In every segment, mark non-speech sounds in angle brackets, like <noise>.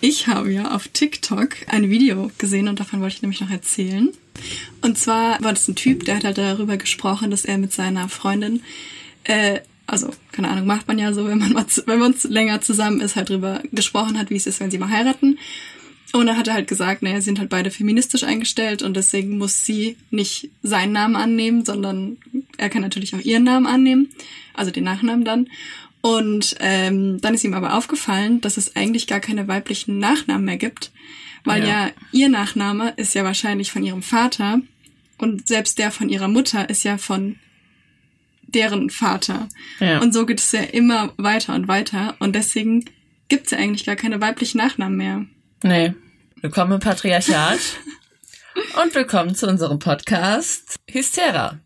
Ich habe ja auf TikTok ein Video gesehen und davon wollte ich nämlich noch erzählen. Und zwar war das ein Typ, der hat halt darüber gesprochen, dass er mit seiner Freundin, äh, also keine Ahnung, macht man ja so, wenn man mal, wenn man länger zusammen ist, halt drüber gesprochen hat, wie es ist, wenn sie mal heiraten. Und dann hat er halt gesagt, naja, sie sind halt beide feministisch eingestellt und deswegen muss sie nicht seinen Namen annehmen, sondern er kann natürlich auch ihren Namen annehmen, also den Nachnamen dann. Und ähm, dann ist ihm aber aufgefallen, dass es eigentlich gar keine weiblichen Nachnamen mehr gibt, weil ja. ja ihr Nachname ist ja wahrscheinlich von ihrem Vater und selbst der von ihrer Mutter ist ja von deren Vater. Ja. Und so geht es ja immer weiter und weiter. Und deswegen gibt es ja eigentlich gar keine weiblichen Nachnamen mehr. Nee. Willkommen im Patriarchat. <laughs> und willkommen zu unserem Podcast Hystera.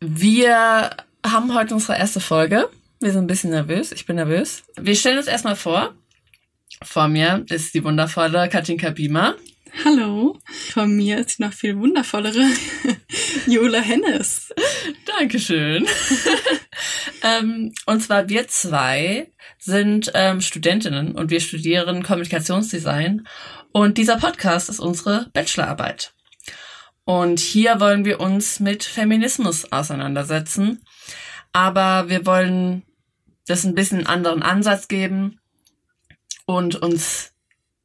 Wir haben heute unsere erste Folge. Wir sind ein bisschen nervös. Ich bin nervös. Wir stellen uns erstmal vor. Vor mir ist die wundervolle Katinka Biemer. Hallo. Von mir ist die noch viel wundervollere <laughs> Jola Hennes. Dankeschön. <laughs> ähm, und zwar wir zwei sind ähm, Studentinnen und wir studieren Kommunikationsdesign. Und dieser Podcast ist unsere Bachelorarbeit. Und hier wollen wir uns mit Feminismus auseinandersetzen. Aber wir wollen das ein bisschen einen anderen Ansatz geben und uns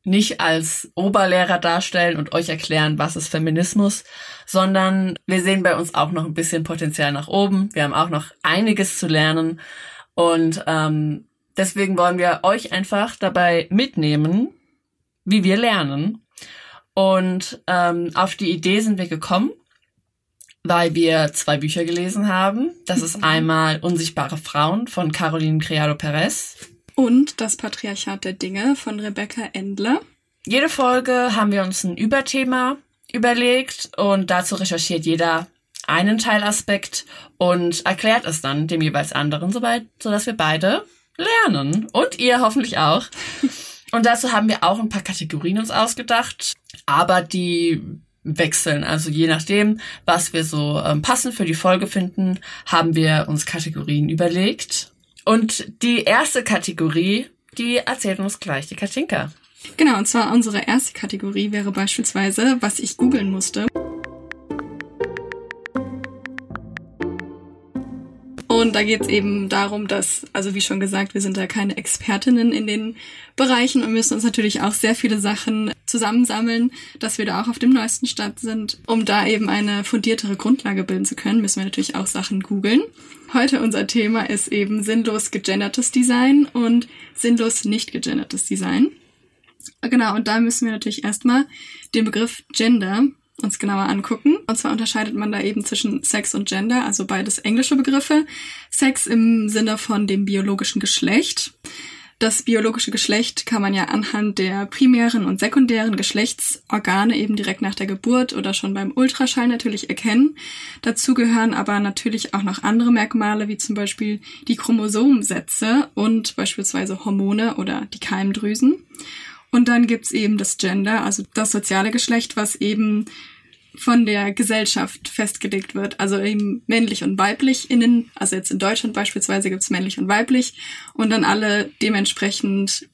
nicht als Oberlehrer darstellen und euch erklären, was ist Feminismus, sondern wir sehen bei uns auch noch ein bisschen Potenzial nach oben. Wir haben auch noch einiges zu lernen und ähm, deswegen wollen wir euch einfach dabei mitnehmen, wie wir lernen. Und ähm, auf die Idee sind wir gekommen, weil wir zwei Bücher gelesen haben. Das ist einmal Unsichtbare Frauen von Caroline Criado Perez. Und das Patriarchat der Dinge von Rebecca Endler. Jede Folge haben wir uns ein Überthema überlegt und dazu recherchiert jeder einen Teilaspekt und erklärt es dann dem jeweils anderen, soweit, sodass wir beide lernen. Und ihr hoffentlich auch. <laughs> Und dazu haben wir auch ein paar Kategorien uns ausgedacht, aber die wechseln. Also je nachdem, was wir so ähm, passend für die Folge finden, haben wir uns Kategorien überlegt. Und die erste Kategorie, die erzählt uns gleich die Katinka. Genau, und zwar unsere erste Kategorie wäre beispielsweise, was ich googeln musste. Und da geht es eben darum, dass, also wie schon gesagt, wir sind da keine Expertinnen in den Bereichen und müssen uns natürlich auch sehr viele Sachen zusammensammeln, dass wir da auch auf dem neuesten Stand sind. Um da eben eine fundiertere Grundlage bilden zu können, müssen wir natürlich auch Sachen googeln. Heute unser Thema ist eben sinnlos gegendertes Design und sinnlos nicht gegendertes Design. Genau, und da müssen wir natürlich erstmal den Begriff Gender uns genauer angucken. Und zwar unterscheidet man da eben zwischen Sex und Gender, also beides englische Begriffe. Sex im Sinne von dem biologischen Geschlecht. Das biologische Geschlecht kann man ja anhand der primären und sekundären Geschlechtsorgane eben direkt nach der Geburt oder schon beim Ultraschall natürlich erkennen. Dazu gehören aber natürlich auch noch andere Merkmale, wie zum Beispiel die Chromosomensätze und beispielsweise Hormone oder die Keimdrüsen. Und dann gibt's eben das Gender, also das soziale Geschlecht, was eben von der Gesellschaft festgelegt wird. Also eben männlich und weiblich innen, also jetzt in Deutschland beispielsweise gibt's männlich und weiblich. Und dann alle dementsprechend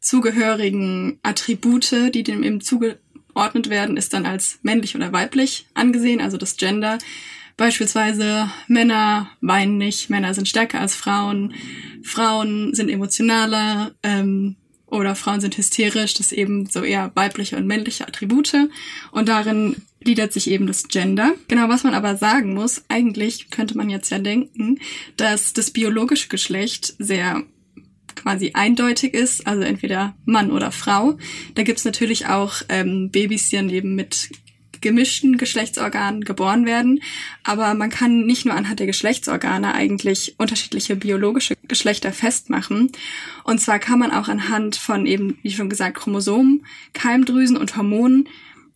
zugehörigen Attribute, die dem eben zugeordnet werden, ist dann als männlich oder weiblich angesehen, also das Gender. Beispielsweise Männer weinen nicht, Männer sind stärker als Frauen, Frauen sind emotionaler, ähm, oder Frauen sind hysterisch, das eben so eher weibliche und männliche Attribute. Und darin gliedert sich eben das Gender. Genau, was man aber sagen muss, eigentlich könnte man jetzt ja denken, dass das biologische Geschlecht sehr quasi eindeutig ist, also entweder Mann oder Frau. Da gibt's natürlich auch ähm, Babys, die dann eben mit gemischten Geschlechtsorganen geboren werden. Aber man kann nicht nur anhand der Geschlechtsorgane eigentlich unterschiedliche biologische Geschlechter festmachen. Und zwar kann man auch anhand von eben, wie schon gesagt, Chromosomen, Keimdrüsen und Hormonen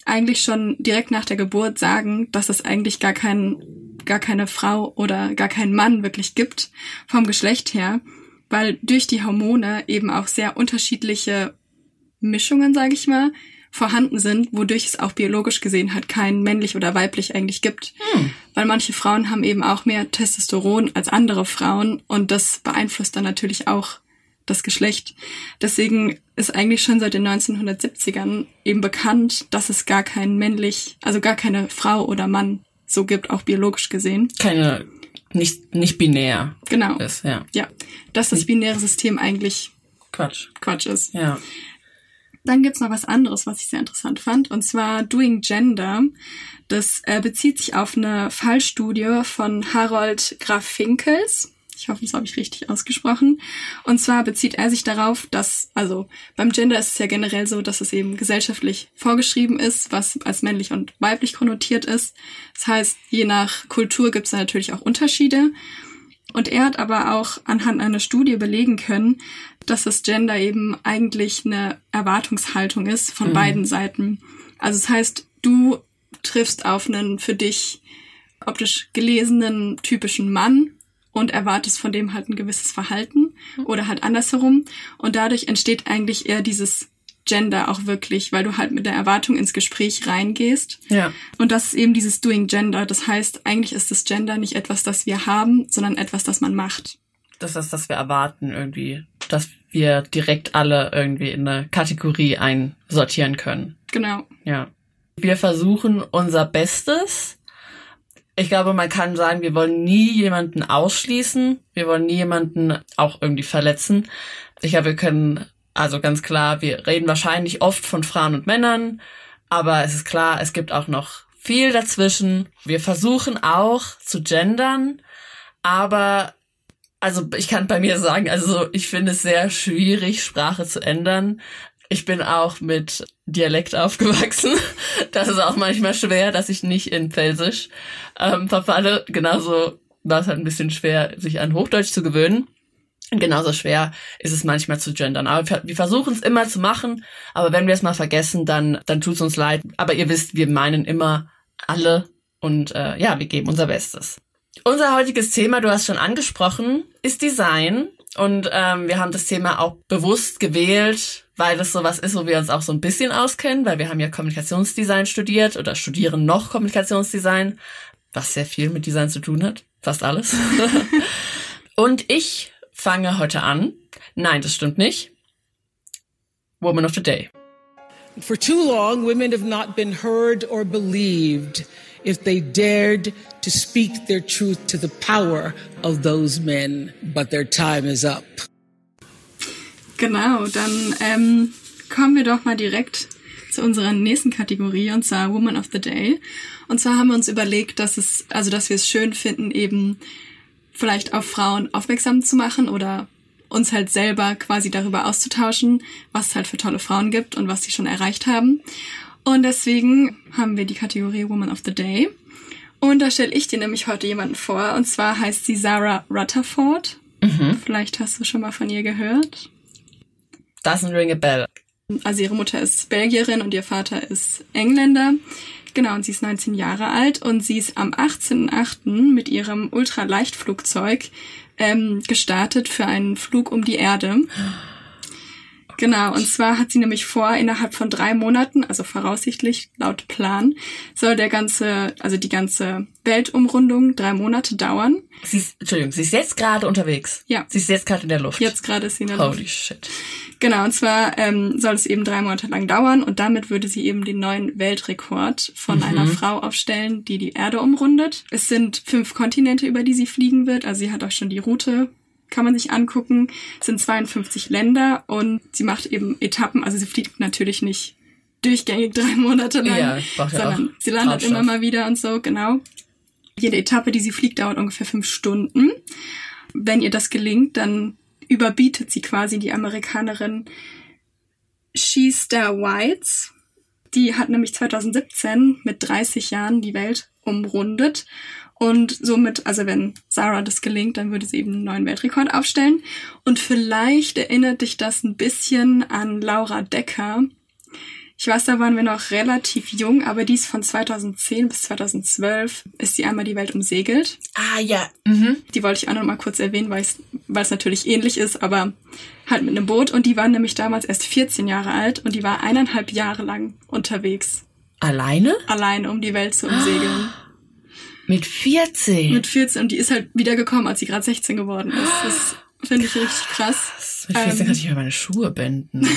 eigentlich schon direkt nach der Geburt sagen, dass es eigentlich gar kein, gar keine Frau oder gar keinen Mann wirklich gibt vom Geschlecht her, weil durch die Hormone eben auch sehr unterschiedliche Mischungen, sage ich mal, vorhanden sind, wodurch es auch biologisch gesehen halt kein männlich oder weiblich eigentlich gibt. Hm. Weil manche Frauen haben eben auch mehr Testosteron als andere Frauen und das beeinflusst dann natürlich auch das Geschlecht. Deswegen ist eigentlich schon seit den 1970ern eben bekannt, dass es gar kein männlich, also gar keine Frau oder Mann so gibt, auch biologisch gesehen. Keine, nicht, nicht binär. Genau. Ist, ja. Ja. Dass das binäre System eigentlich Quatsch. Quatsch ist. Ja. Dann gibt's noch was anderes, was ich sehr interessant fand, und zwar Doing Gender. Das äh, bezieht sich auf eine Fallstudie von Harold Graf Finkels. Ich hoffe, das habe ich richtig ausgesprochen. Und zwar bezieht er sich darauf, dass, also beim Gender ist es ja generell so, dass es eben gesellschaftlich vorgeschrieben ist, was als männlich und weiblich konnotiert ist. Das heißt, je nach Kultur gibt es da natürlich auch Unterschiede. Und er hat aber auch anhand einer Studie belegen können, dass das Gender eben eigentlich eine Erwartungshaltung ist von mhm. beiden Seiten. Also das heißt, du triffst auf einen für dich optisch gelesenen typischen Mann und erwartest von dem halt ein gewisses Verhalten mhm. oder halt andersherum. Und dadurch entsteht eigentlich eher dieses Gender auch wirklich, weil du halt mit der Erwartung ins Gespräch reingehst. Ja. Und das ist eben dieses Doing Gender. Das heißt, eigentlich ist das Gender nicht etwas, das wir haben, sondern etwas, das man macht. Das ist, das wir erwarten irgendwie, dass wir direkt alle irgendwie in eine Kategorie einsortieren können. Genau. Ja. Wir versuchen unser Bestes. Ich glaube, man kann sagen, wir wollen nie jemanden ausschließen. Wir wollen nie jemanden auch irgendwie verletzen. Ich glaube, wir können also ganz klar, wir reden wahrscheinlich oft von Frauen und Männern, aber es ist klar, es gibt auch noch viel dazwischen. Wir versuchen auch zu gendern, aber also ich kann bei mir sagen, also ich finde es sehr schwierig, Sprache zu ändern. Ich bin auch mit Dialekt <laughs> aufgewachsen. Das ist auch manchmal schwer, dass ich nicht in Pfälzisch ähm, verfalle. Genauso war es halt ein bisschen schwer, sich an Hochdeutsch zu gewöhnen. Genauso schwer ist es manchmal zu gendern. Aber wir versuchen es immer zu machen. Aber wenn wir es mal vergessen, dann, dann tut es uns leid. Aber ihr wisst, wir meinen immer alle. Und äh, ja, wir geben unser Bestes. Unser heutiges Thema, du hast schon angesprochen, ist Design. Und ähm, wir haben das Thema auch bewusst gewählt, weil das sowas ist, wo wir uns auch so ein bisschen auskennen, weil wir haben ja Kommunikationsdesign studiert oder studieren noch Kommunikationsdesign, was sehr viel mit Design zu tun hat. Fast alles. <laughs> Und ich fange heute an. Nein, das stimmt nicht. Woman of the Day. For too long, women have not been heard or believed if they dared to speak their truth to the power of those men. But their time is up. Genau, dann ähm, kommen wir doch mal direkt zu unserer nächsten Kategorie und zwar Woman of the Day. Und zwar haben wir uns überlegt, dass es, also dass wir es schön finden, eben vielleicht auf Frauen aufmerksam zu machen oder uns halt selber quasi darüber auszutauschen, was es halt für tolle Frauen gibt und was sie schon erreicht haben. Und deswegen haben wir die Kategorie Woman of the Day. Und da stelle ich dir nämlich heute jemanden vor. Und zwar heißt sie Sarah Rutherford. Mhm. Vielleicht hast du schon mal von ihr gehört. Doesn't ring a bell. Also ihre Mutter ist Belgierin und ihr Vater ist Engländer. Genau, und sie ist 19 Jahre alt und sie ist am 18.8. mit ihrem Ultraleichtflugzeug ähm, gestartet für einen Flug um die Erde. Genau, und zwar hat sie nämlich vor, innerhalb von drei Monaten, also voraussichtlich laut Plan, soll der ganze, also die ganze Weltumrundung drei Monate dauern. Sie ist, Entschuldigung, sie ist jetzt gerade unterwegs. Ja. Sie ist jetzt gerade in der Luft. Jetzt gerade ist sie in der Holy Luft. Holy shit. Genau, und zwar ähm, soll es eben drei Monate lang dauern und damit würde sie eben den neuen Weltrekord von mhm. einer Frau aufstellen, die die Erde umrundet. Es sind fünf Kontinente, über die sie fliegen wird, also sie hat auch schon die Route kann man sich angucken. Es sind 52 Länder und sie macht eben Etappen. Also sie fliegt natürlich nicht durchgängig drei <laughs> Monate lang, ja, sondern sie landet Traumstoff. immer mal wieder und so, genau. Jede Etappe, die sie fliegt, dauert ungefähr fünf Stunden. Wenn ihr das gelingt, dann überbietet sie quasi die Amerikanerin Sheester Whites. Die hat nämlich 2017 mit 30 Jahren die Welt umrundet und somit, also wenn Sarah das gelingt, dann würde sie eben einen neuen Weltrekord aufstellen. Und vielleicht erinnert dich das ein bisschen an Laura Decker. Ich weiß, da waren wir noch relativ jung, aber die ist von 2010 bis 2012 ist die einmal die Welt umsegelt. Ah, ja. Mhm. Die wollte ich auch noch mal kurz erwähnen, weil es, weil es natürlich ähnlich ist, aber halt mit einem Boot. Und die war nämlich damals erst 14 Jahre alt und die war eineinhalb Jahre lang unterwegs. Alleine? Alleine, um die Welt zu umsegeln. Mit 14? Mit 14 und die ist halt wiedergekommen, als sie gerade 16 geworden ist. Das finde ich richtig krass. Mit 14 ähm, kann ich mir meine Schuhe binden. <laughs>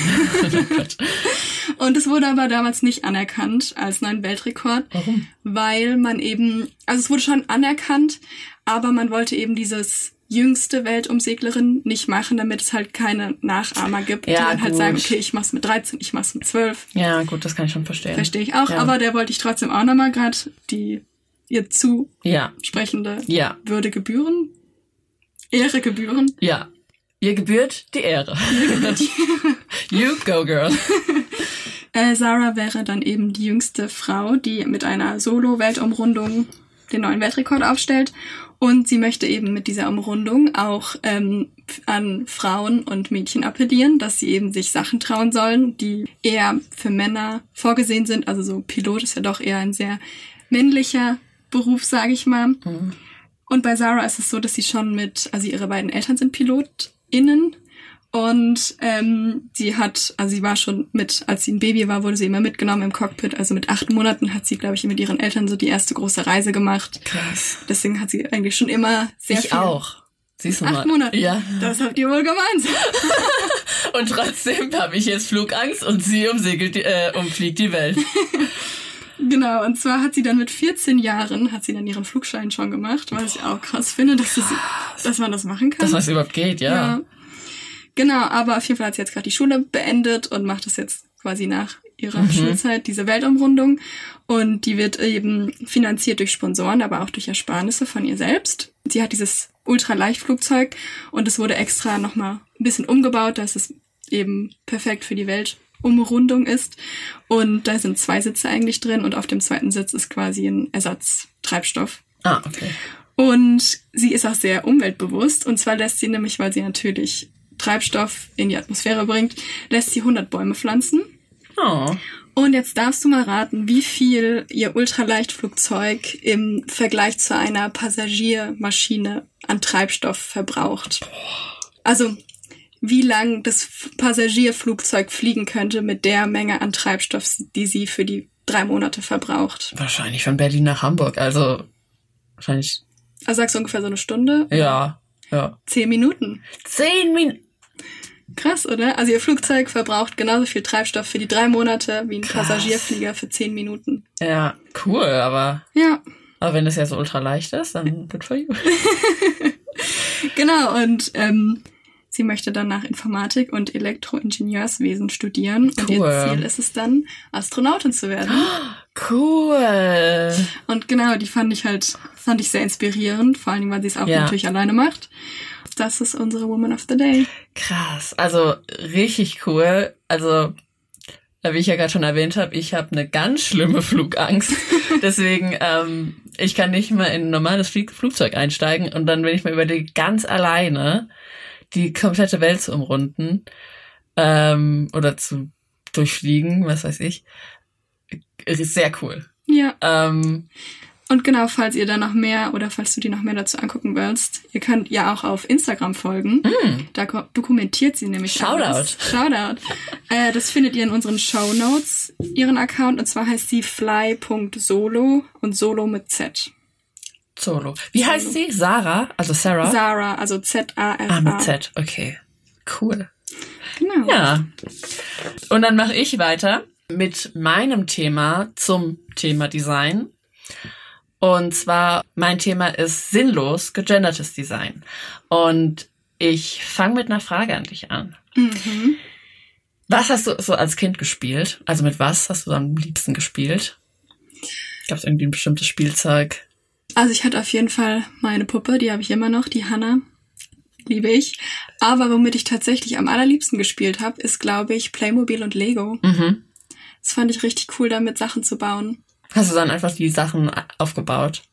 und es wurde aber damals nicht anerkannt als neuen Weltrekord. Warum? Weil man eben, also es wurde schon anerkannt, aber man wollte eben dieses jüngste Weltumseglerin nicht machen, damit es halt keine Nachahmer gibt, ja, die dann gut. halt sagen, okay, ich mach's mit 13, ich mach's mit 12. Ja, gut, das kann ich schon verstehen. Verstehe ich auch, ja. aber der wollte ich trotzdem auch nochmal gerade die ihr zusprechende ja. Würde gebühren. Ehre gebühren. Ja. Ihr gebührt die Ehre. <laughs> you go, girl. <laughs> äh, Sarah wäre dann eben die jüngste Frau, die mit einer Solo-Weltumrundung den neuen Weltrekord aufstellt. Und sie möchte eben mit dieser Umrundung auch ähm, an Frauen und Mädchen appellieren, dass sie eben sich Sachen trauen sollen, die eher für Männer vorgesehen sind. Also so Pilot ist ja doch eher ein sehr männlicher Beruf, sage ich mal. Mhm. Und bei Sarah ist es so, dass sie schon mit, also ihre beiden Eltern sind PilotInnen und ähm, sie hat, also sie war schon mit, als sie ein Baby war, wurde sie immer mitgenommen im Cockpit. Also mit acht Monaten hat sie, glaube ich, mit ihren Eltern so die erste große Reise gemacht. Krass. Deswegen hat sie eigentlich schon immer sehr ich viel. auch. Siehst du acht mal. Monate. Ja. Das habt ihr wohl gemeinsam. <laughs> und trotzdem habe ich jetzt Flugangst und sie umsegelt, äh, umfliegt die Welt. <laughs> Genau, und zwar hat sie dann mit 14 Jahren, hat sie dann ihren Flugschein schon gemacht, was ich auch krass finde, dass, das, dass man das machen kann. Dass das überhaupt geht, ja. ja. Genau, aber auf jeden Fall hat sie jetzt gerade die Schule beendet und macht das jetzt quasi nach ihrer Mhm. Schulzeit, diese Weltumrundung. Und die wird eben finanziert durch Sponsoren, aber auch durch Ersparnisse von ihr selbst. Sie hat dieses Ultraleichtflugzeug und es wurde extra nochmal ein bisschen umgebaut, dass es eben perfekt für die Weltumrundung ist. Und da sind zwei Sitze eigentlich drin und auf dem zweiten Sitz ist quasi ein Ersatztreibstoff. Ah, okay. Und sie ist auch sehr umweltbewusst. Und zwar lässt sie nämlich, weil sie natürlich Treibstoff in die Atmosphäre bringt, lässt sie 100 Bäume pflanzen. Oh. Und jetzt darfst du mal raten, wie viel ihr Ultraleichtflugzeug im Vergleich zu einer Passagiermaschine an Treibstoff verbraucht. Also wie lang das Passagierflugzeug fliegen könnte mit der Menge an Treibstoff, die sie für die drei Monate verbraucht. Wahrscheinlich von Berlin nach Hamburg, also wahrscheinlich. Also sagst du ungefähr so eine Stunde? Ja, ja. Zehn Minuten. Zehn Minuten. Krass, oder? Also ihr Flugzeug verbraucht genauso viel Treibstoff für die drei Monate wie ein Krass. Passagierflieger für zehn Minuten. Ja, cool, aber. Ja. Aber wenn das ja so ultra leicht ist, dann good for you. <laughs> genau, und ähm, sie möchte dann nach Informatik und Elektroingenieurswesen studieren. Und ihr Cool. Ziel ist es dann, Astronautin zu werden. <gasps> Cool. Und genau, die fand ich halt, fand ich sehr inspirierend, vor allem, weil sie es auch Ja. natürlich alleine macht. Das ist unsere Woman of the Day. Krass. Also richtig cool. Also, äh, wie ich ja gerade schon erwähnt habe, ich habe eine ganz schlimme Flugangst. <laughs> Deswegen, ähm, ich kann nicht mal in ein normales Flugzeug einsteigen und dann, wenn ich mir überlege, ganz alleine die komplette Welt zu umrunden ähm, oder zu durchfliegen, was weiß ich, sehr cool. Ja. Ähm, Und genau, falls ihr da noch mehr oder falls du dir noch mehr dazu angucken willst, ihr könnt ja auch auf Instagram folgen. Da ko- dokumentiert sie nämlich Mm. Shoutout. alles. Shoutout. äh, das findet ihr in unseren Show Notes, ihren Account. Und zwar heißt sie fly.solo und solo mit Z. Solo. Wie heißt sie? Sarah? Also Sarah? Sarah, also Z-A-R-A. ah, mit Z. Okay. Cool. Genau. Ja. Und dann mache ich weiter mit meinem Thema zum Thema Design. Und zwar, mein Thema ist sinnlos gegendertes Design. Und ich fange mit einer Frage an dich an. Mhm. Was hast du so als Kind gespielt? Also mit was hast du am liebsten gespielt? Gab es irgendwie ein bestimmtes Spielzeug? Also ich hatte auf jeden Fall meine Puppe, die habe ich immer noch, die Hannah. Liebe ich. Aber womit ich tatsächlich am allerliebsten gespielt habe, ist, glaube ich, Playmobil und Lego. Mhm. Das fand ich richtig cool, damit Sachen zu bauen. Hast du dann einfach die Sachen aufgebaut?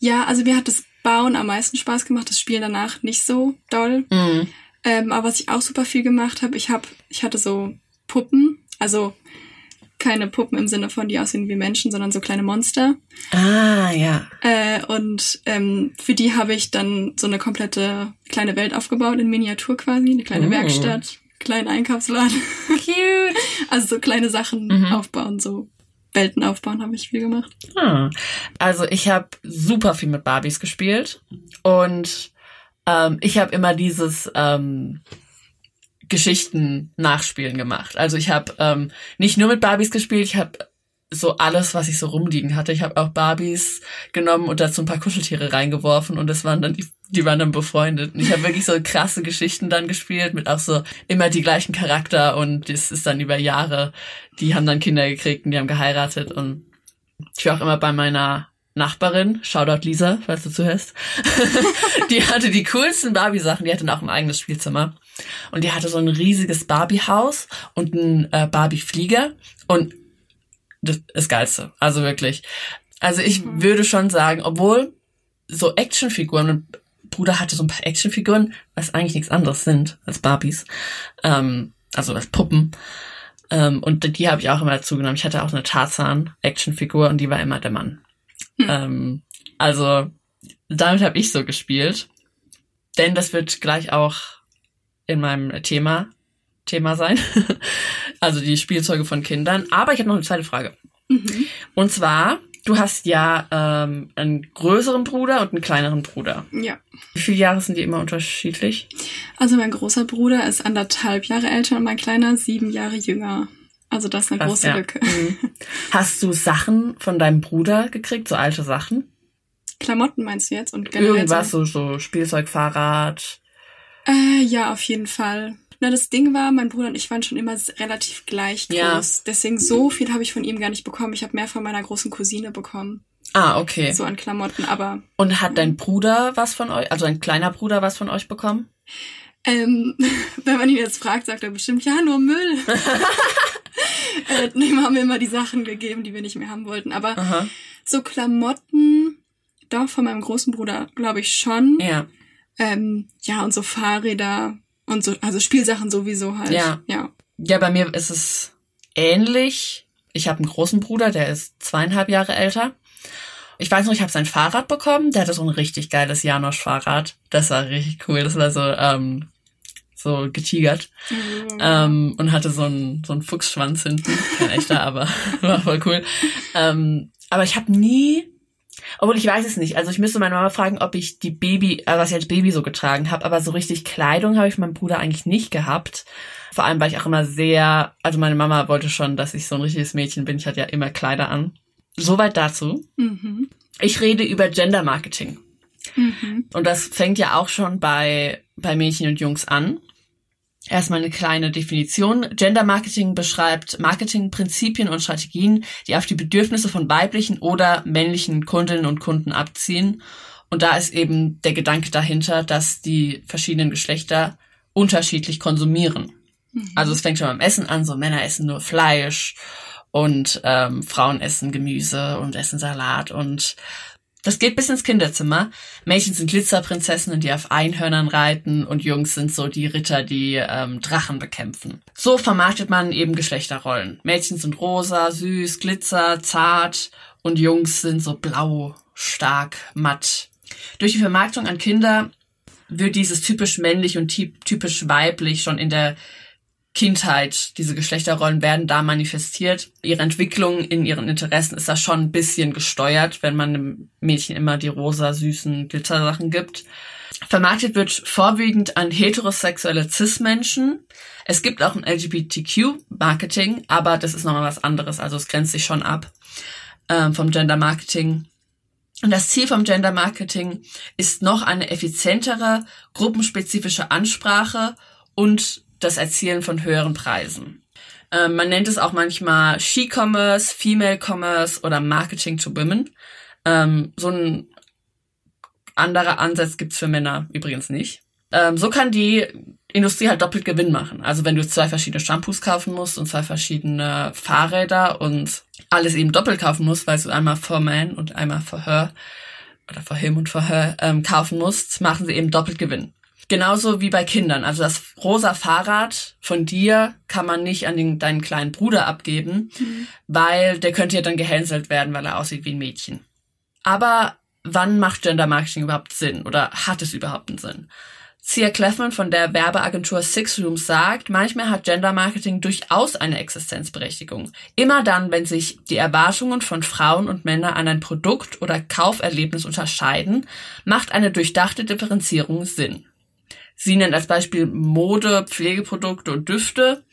Ja, also mir hat das Bauen am meisten Spaß gemacht, das Spielen danach nicht so doll. Mhm. Ähm, aber was ich auch super viel gemacht habe, ich habe, ich hatte so Puppen, also keine Puppen im Sinne von, die aussehen wie Menschen, sondern so kleine Monster. Ah, ja. Äh, und ähm, für die habe ich dann so eine komplette kleine Welt aufgebaut in Miniatur quasi, eine kleine Oh. Werkstatt, kleinen Einkaufsladen. Cute. <laughs> Also so kleine Sachen Mhm. aufbauen, so Welten aufbauen habe ich viel gemacht. Hm. Also ich habe super viel mit Barbies gespielt und ähm, ich habe immer dieses ähm, Geschichten nachspielen gemacht. Also ich habe ähm, nicht nur mit Barbies gespielt, ich habe so alles, was ich so rumliegen hatte. Ich habe auch Barbies genommen und dazu ein paar Kuscheltiere reingeworfen und das waren dann die, die waren dann befreundet. Und ich habe wirklich so krasse Geschichten dann gespielt mit auch so immer die gleichen Charakter und das ist dann über Jahre. Die haben dann Kinder gekriegt und die haben geheiratet und ich war auch immer bei meiner Nachbarin, Shoutout Lisa, falls du zuhörst. <laughs> die hatte die coolsten Barbie-Sachen, die hatte auch ein eigenes Spielzimmer. Und die hatte so ein riesiges Barbie-Haus und einen äh, Barbie-Flieger und das ist Geilste. Also wirklich. Also ich würde schon sagen, obwohl so Actionfiguren, Bruder hatte so ein paar Actionfiguren, was eigentlich nichts anderes sind als Barbies, ähm, also als Puppen. Ähm, und die habe ich auch immer dazu genommen. Ich hatte auch eine Tarzan-Actionfigur und die war immer der Mann. Ähm, also damit habe ich so gespielt. Denn das wird gleich auch in meinem Thema Thema sein. <laughs> also die Spielzeuge von Kindern. Aber ich habe noch eine zweite Frage. Mhm. Und zwar, du hast ja ähm, einen größeren Bruder und einen kleineren Bruder. Ja. Wie viele Jahre sind die immer unterschiedlich? Also mein großer Bruder ist anderthalb Jahre älter und mein kleiner sieben Jahre jünger. Also das ist eine große ja. Lücke. Mhm. Hast du Sachen von deinem Bruder gekriegt, so alte Sachen? Klamotten meinst du jetzt? Und generell Irgendwas, so? so, so Spielzeug, Fahrrad. Äh, ja, auf jeden Fall. Na, das Ding war, mein Bruder und ich waren schon immer relativ gleich groß. Ja. Deswegen so viel habe ich von ihm gar nicht bekommen. Ich habe mehr von meiner großen Cousine bekommen. Ah, okay. So an Klamotten. Aber Und hat dein Bruder was von euch, also dein kleiner Bruder was von euch bekommen? ähm, <laughs> wenn man ihn jetzt fragt, sagt er bestimmt, ja, nur Müll. äh, dem haben wir immer die Sachen gegeben, die wir nicht mehr haben wollten. Aber Aha. so Klamotten, doch, von meinem großen Bruder, glaube ich schon. Ja. Ähm, ja, und so Fahrräder und so, also Spielsachen sowieso halt. Ja. Ja. Ja, bei mir ist es ähnlich. Ich habe einen großen Bruder, der ist zweieinhalb Jahre älter. Ich weiß noch, ich habe sein Fahrrad bekommen. Der hatte so ein richtig geiles Janosch-Fahrrad. Das war richtig cool. Das war so ähm, so getigert ähm, und hatte so einen so einen Fuchsschwanz hinten. Kein echter, <laughs> aber war voll cool. Ähm, aber ich habe nie, obwohl ich weiß es nicht. Also ich müsste meine Mama fragen, ob ich die Baby, äh, was ich als Baby so getragen habe. Aber so richtig Kleidung habe ich meinem Bruder eigentlich nicht gehabt. Vor allem, weil ich auch immer sehr, also meine Mama wollte schon, dass ich so ein richtiges Mädchen bin. Ich hatte ja immer Kleider an. Soweit dazu. Mhm. Ich rede über Gender Marketing. Mhm. Und das fängt ja auch schon bei, bei Mädchen und Jungs an. Erstmal eine kleine Definition. Gender Marketing beschreibt Marketingprinzipien und Strategien, die auf die Bedürfnisse von weiblichen oder männlichen Kundinnen und Kunden abziehen. Und da ist eben der Gedanke dahinter, dass die verschiedenen Geschlechter unterschiedlich konsumieren. Also es fängt schon beim Essen an, so Männer essen nur Fleisch und ähm, Frauen essen Gemüse und essen Salat und das geht bis ins Kinderzimmer. Mädchen sind Glitzerprinzessinnen, die auf Einhörnern reiten und Jungs sind so die Ritter, die ähm, Drachen bekämpfen. So vermarktet man eben Geschlechterrollen. Mädchen sind rosa, süß, glitzer, zart und Jungs sind so blau, stark, matt. Durch die Vermarktung an Kinder wird dieses typisch männlich und typ- typisch weiblich schon in der Kindheit, diese Geschlechterrollen werden da manifestiert. Ihre Entwicklung in ihren Interessen ist da schon ein bisschen gesteuert, wenn man einem Mädchen immer die rosa, süßen Glitzersachen gibt. Vermarktet wird vorwiegend an heterosexuelle Cis-Menschen. Es gibt auch ein LGBTQ-Marketing, aber das ist nochmal was anderes. Also es grenzt sich schon ab ähm, vom Gender-Marketing. Und das Ziel vom Gender Marketing ist noch eine effizientere, gruppenspezifische Ansprache und das Erzielen von höheren Preisen. Ähm, man nennt es auch manchmal She-Commerce, Female Commerce oder Marketing to Women. Ähm, so ein anderer Ansatz gibt's für Männer übrigens nicht. Ähm, so kann die Industrie halt doppelt Gewinn machen. Also wenn du zwei verschiedene Shampoos kaufen musst und zwei verschiedene Fahrräder und alles eben doppelt kaufen musst, weil du einmal for man und einmal for her oder for him und for her ähm, kaufen musst, machen sie eben doppelt Gewinn. Genauso wie bei Kindern. Also das rosa Fahrrad von dir kann man nicht an den, deinen kleinen Bruder abgeben, mhm. weil der könnte ja dann gehänselt werden, weil er aussieht wie ein Mädchen. Aber wann macht Gender Marketing überhaupt Sinn oder hat es überhaupt einen Sinn? Cia Cleffman von der Werbeagentur Six Rooms sagt, manchmal hat Gender Marketing durchaus eine Existenzberechtigung. Immer dann, wenn sich die Erwartungen von Frauen und Männern an ein Produkt oder Kauferlebnis unterscheiden, macht eine durchdachte Differenzierung Sinn. Sie nennt als Beispiel Mode, Pflegeprodukte und Düfte.